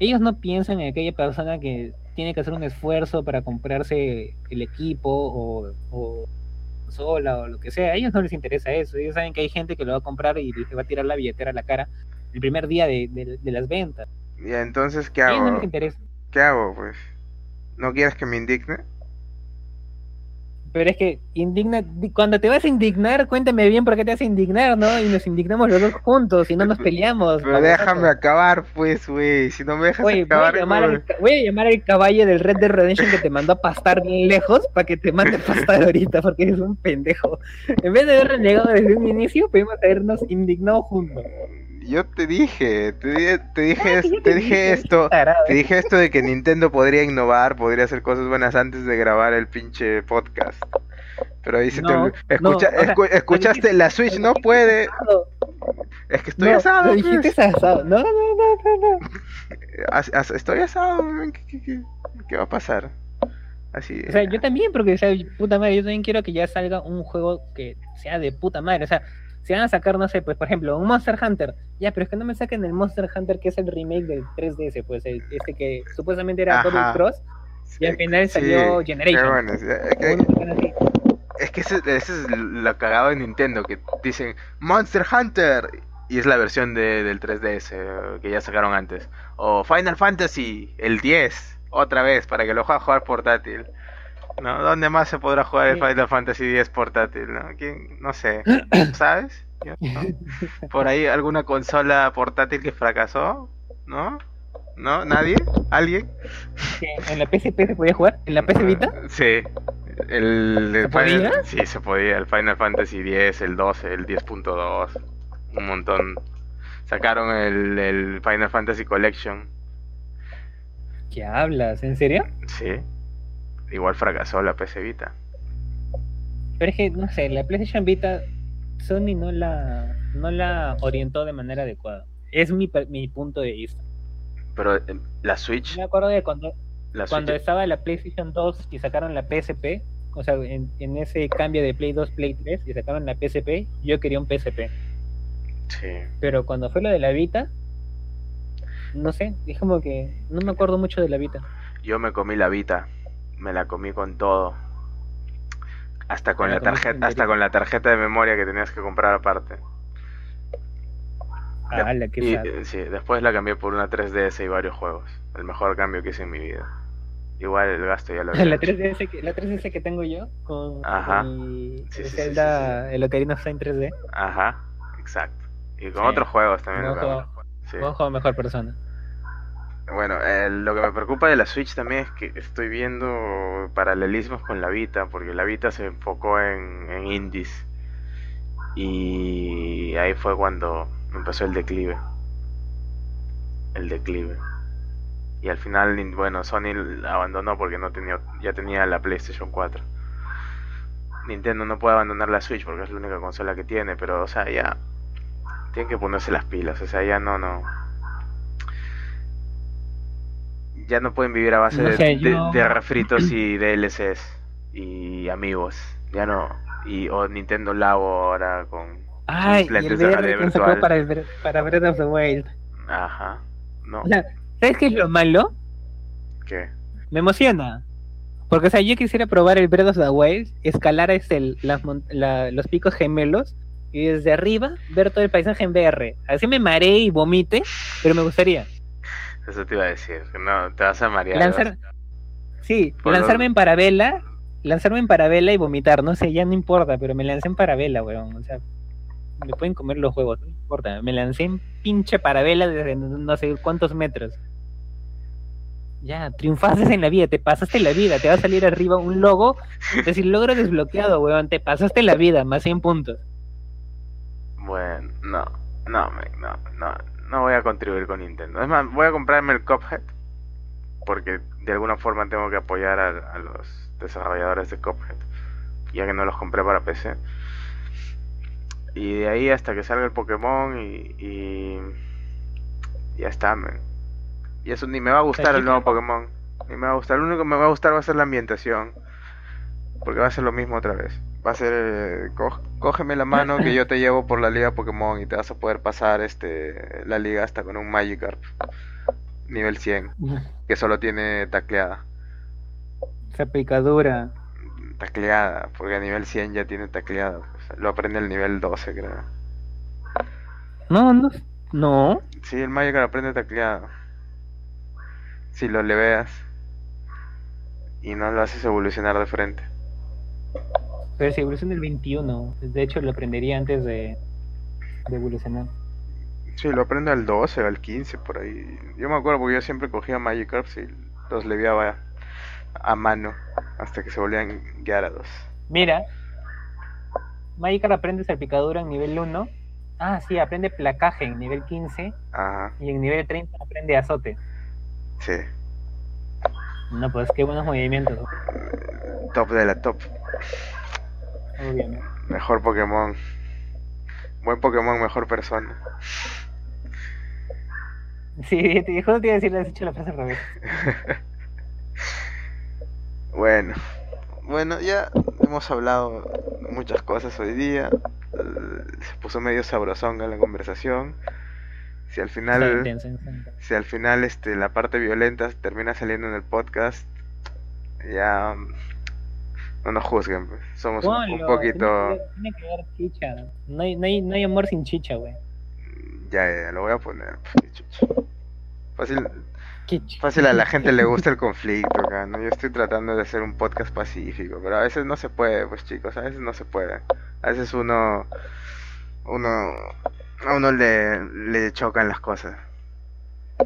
Ellos no piensan en aquella persona que tiene que hacer un esfuerzo para comprarse el equipo o, o sola o lo que sea. A ellos no les interesa eso. Ellos saben que hay gente que lo va a comprar y le va a tirar la billetera a la cara el primer día de, de- de las ventas. Y entonces, ¿qué A ellos no hago? les interesa. ¿Qué hago, pues? ¿No quieres que me indigne? Pero es que indigna, di- cuando te vas a indignar, cuéntame bien por qué te vas a indignar, ¿no? Y nos indignamos los dos juntos y no nos peleamos. Pero déjame acabar, pues, güey. Si no me dejas Oye, voy a, acabar, llamar al, voy a llamar al caballo del Red Dead Redemption que te mandó a pastar bien lejos para que te mande a pastar ahorita porque eres un pendejo. En vez de haber renegado desde un inicio, pudimos habernos indignado juntos. Yo te dije, te, te dije, Ah, yo te dije esto. Te dije esto de que Nintendo podría innovar, podría hacer cosas buenas antes de grabar el pinche podcast. Pero ahí se te No, olvidó. Escucha, no, o sea, escu- escuchaste, dijiste- la Switch no puede. Es que estoy no, asado. Lo pues. dijiste asado. No, no, no, no, no. As- as- estoy asado. ¿Qué, qué- qué- qué va a pasar? Así. O sea, yo también, porque, o sea, puta madre, yo también quiero que ya salga un juego que sea de puta madre. O sea, si van a sacar, no sé, pues, por ejemplo, un Monster Hunter. Ya, pero es que no me saquen el Monster Hunter que es el remake del 3DS, pues, el- este que supuestamente era. Double Cross. y al final salió qué Generations. bueno, es- que-. Es que ese, ese es lo cagado de Nintendo, que dicen Monster Hunter y es la versión de, del 3DS eh, que ya sacaron antes. O Final Fantasy, el 10, otra vez, para que lo pueda jugar portátil. ¿No? ¿Dónde más se podrá jugar el Final Fantasy 10 portátil? ¿no? ¿Quién? no sé, ¿sabes? Yo, ¿no? Por ahí alguna consola portátil que fracasó, ¿no? ¿No? ¿Nadie? ¿Alguien? ¿En la PSP se podía jugar? ¿En la PS Vita? Sí. El, el ¿Se Final-? Sí, se podía. El Final Fantasy 10, el 12, el 10.2. Un montón. Sacaron el, el Final Fantasy Collection. ¿Qué hablas? ¿En serio? Sí. Igual fracasó la PC Vita. Pero es que, no sé, la PlayStation Vita, Sony no la, no la orientó de manera adecuada. Es mi, mi punto de vista. Pero eh, la Switch. Me acuerdo de cuando, La cuando Switch estaba la PlayStation 2 y sacaron la PSP, o sea, en, en ese cambio de Play 2, Play 3 y sacaron la PSP, yo quería un PSP. Sí. Pero cuando fue lo de la Vita, no sé, es como que no me acuerdo mucho de la Vita. Yo me comí la Vita. Me la comí con todo. Hasta con la la tarjeta, hasta con la tarjeta de memoria que tenías que comprar aparte. De- ¡Hala, qué y, eh, sí, después la cambié por una 3DS y varios juegos. El mejor cambio que hice en mi vida. Igual el gasto ya lo había La hecho. 3DS, que, la 3DS que tengo yo con, Ajá. con el, Sí, el sí, Zelda, el Ocarina of Time 3D. Ajá, exacto. Y con otros juegos también. Sí. no juego mejor persona. Bueno, eh, lo que me preocupa de la Switch también es que estoy viendo paralelismos con la Vita, porque la Vita se enfocó en, en indies. Y ahí fue cuando empezó el declive. El declive. Y al final, bueno, Sony abandonó porque no tenía, ya tenía la PlayStation 4. Nintendo no puede abandonar la Switch porque es la única consola que tiene, pero, o sea, ya tienen que ponerse las pilas, o sea, ya no, no. Ya no pueden vivir a base No de, sé, de- yo- de refritos y DLCs y amigos. Ya no. Y o Nintendo Labo ahora con Ay, sus y el lentes de virtual. para, el, para Breath of the Wild. Ajá. No. O sea, ¿sabes qué es lo malo? ¿Qué? Me emociona. Porque, o sea, yo quisiera probar el Breath of the Wild, escalar este, el- las mon- la- los picos gemelos y desde arriba ver todo el paisaje en VR. Así me mareé y vomite, pero me gustaría. Eso te iba a decir. No, te vas a marear. Lanzar, sí, Por lanzarme lo- en parabela, lanzarme en parabela y vomitar, no sé, ya no importa, pero me lancé en parabela, weón, o sea, me pueden comer los huevos, no importa, me lancé en pinche parabela desde no sé cuántos metros. Ya, triunfaste en la vida, te pasaste la vida, te va a salir arriba un logo, es decir, logro desbloqueado, weón, te pasaste la vida, más 100 puntos. Bueno, no. No, no, no. No voy a contribuir con Nintendo. Es más, voy a comprarme el Cuphead. Porque de alguna forma tengo que apoyar a, a los desarrolladores de Cuphead. Ya que no los compré para PC. Y de ahí hasta que salga el Pokémon y. y ya está, man. Y eso ni me va a gustar el nuevo Pokémon. Ni me va a gustar. Lo único que me va a gustar va a ser la ambientación. Porque va a ser lo mismo otra vez. Va a ser. eh, cógeme la mano que yo te llevo por la liga Pokémon y te vas a poder pasar este la liga hasta con un Magikarp. Nivel 100. Que solo tiene tacleada. Esa picadura. Tacleada. Porque a nivel 100 ya tiene tacleada. O sea, lo aprende el nivel 12, creo. No, no, no. Sí, el Magikarp aprende tacleada. Si lo leveas. Y no lo haces evolucionar de frente. Pero si evoluciona el 21, de hecho lo aprendería antes de, de evolucionar. Sí, lo aprendo al 12, al 15, por ahí. Yo me acuerdo porque yo siempre cogía Magikarps y los leviaba a mano hasta que se volvían Gyarados. Mira, Magikarp aprende salpicadura en nivel 1. Ah, sí, aprende placaje en nivel 15 Ajá, y en nivel 30 aprende azote. sí. No, pues qué buenos movimientos, Top de la top. Obviamente. Mejor Pokémon. Buen Pokémon, mejor persona. Sí, te dijo, te iba a decir, le has hecho la frase al revés. Bueno, bueno, ya hemos hablado muchas cosas hoy día. Se puso medio sabrosonga la conversación. Si al final, intenso, está intenso. si al final este, la parte violenta termina saliendo en el podcast, ya no nos juzguen. pues. Somos un, poquito, Tiene que, haber chicha. No hay, no, hay, no hay amor sin chicha, güey. Ya, ya, lo voy a poner. Fácil, fácil a la gente le gusta el conflicto, acá, ¿no? Yo estoy tratando de hacer un podcast pacífico, pero a veces no se puede, pues chicos, a veces no se puede. A veces uno, uno, a uno le, le chocan las cosas.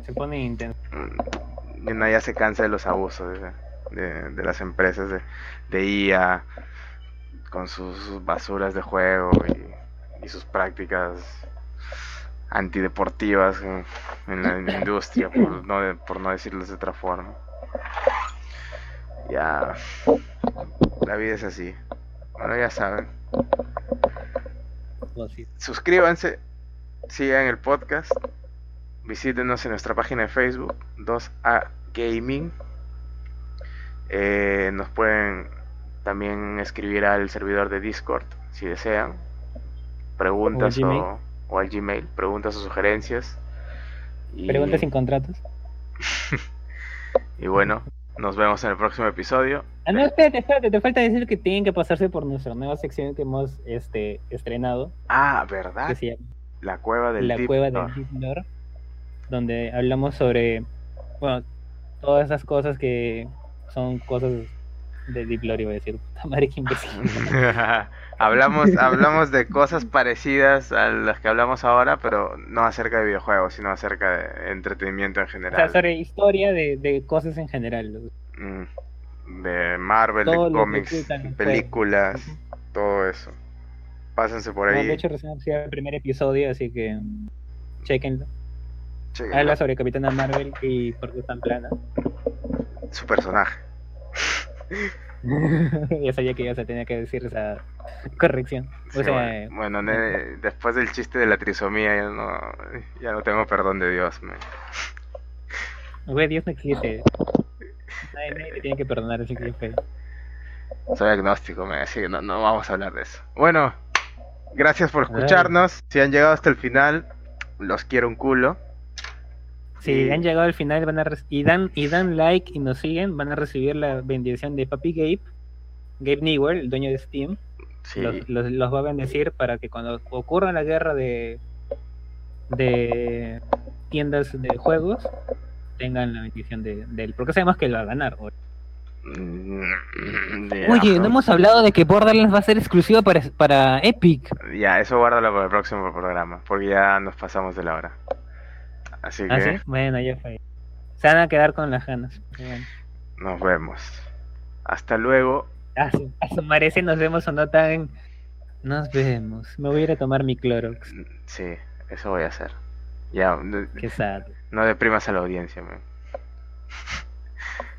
Se pone intenso. Mm, y uno ya se cansa de los abusos de, de, las empresas de, de IA con sus, basuras de juego y, y sus prácticas antideportivas en, la industria, por no, por no decirles de otra forma. Ya, la vida es así. Bueno, ya saben. Suscríbanse, sigan el podcast, visítenos en nuestra página de Facebook, 2A Gaming. Eh, nos pueden también escribir al servidor de Discord si desean. Preguntas o o al Gmail, preguntas o sugerencias. Preguntas sin contratos. y bueno, nos vemos en el próximo episodio. Ah, no, espérate, espérate, te falta decir que tienen que pasarse por nuestra nueva sección que hemos este, estrenado. Ah, ¿verdad? la cueva del La cueva del Deep donde hablamos sobre, bueno, todas esas cosas que son cosas de Deep Lore, iba a decir, puta madre que hablamos, hablamos de cosas parecidas a las que hablamos ahora, pero no acerca de videojuegos, sino acerca de entretenimiento en general. O sea, sobre historia de, de cosas en general. Mm, de Marvel, de cómics, películas, todo eso. Pásense por ahí. de hecho, recién el primer episodio, así que chequenlo. Habla sobre Capitana Marvel y por qué tan plana. Su personaje. ya sabía que ya se tenía que decir esa corrección. bueno, después del chiste de la trisomía ya no, ya no tengo perdón de Dios. Güey, Dios no existe. Nadie, tiene que perdonar así que Soy agnóstico, me así no, no vamos a hablar de eso. Bueno, gracias por escucharnos. Si han llegado hasta el final, los quiero un culo. Si han llegado al final van a y dan y dan like y nos siguen, van a recibir la bendición de Papi Gabe, Gabe Newell, el dueño de Steam. Los, va a bendecir para que cuando ocurra la guerra de de tiendas de juegos tengan la bendición de, él, porque sabemos que él va a ganar. Mm, Oye, no hemos hablado de que Borderlands va a ser exclusivo para, para Epic. Ya, eso guárdalo para el próximo programa, porque ya nos pasamos de la hora. Así ¿Ah, que. Bueno, ya fue. Se van a quedar con las ganas. Nos vemos. Hasta luego. A su, a nos vemos o no tan. Nos vemos. Me voy a ir a tomar mi Clorox. Sí, eso voy a hacer. Ya. Qué sad. No deprimas a la audiencia, man.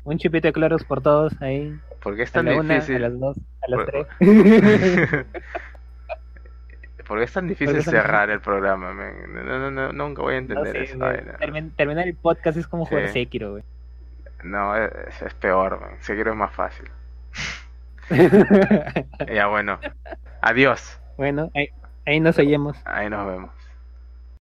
Un chupito de Clorox por todos ahí. ¿Por qué es tan difícil? a las dos, a las tres. ¿Por qué es tan difícil cerrar el programa? No, no, nunca voy a entender eso. terminar el podcast es como jugar Sekiro, güey. No, es, es peor, man. Sekiro es más fácil. ya bueno. Adiós. Bueno, ahí, ahí nos oímos. Ahí nos vemos.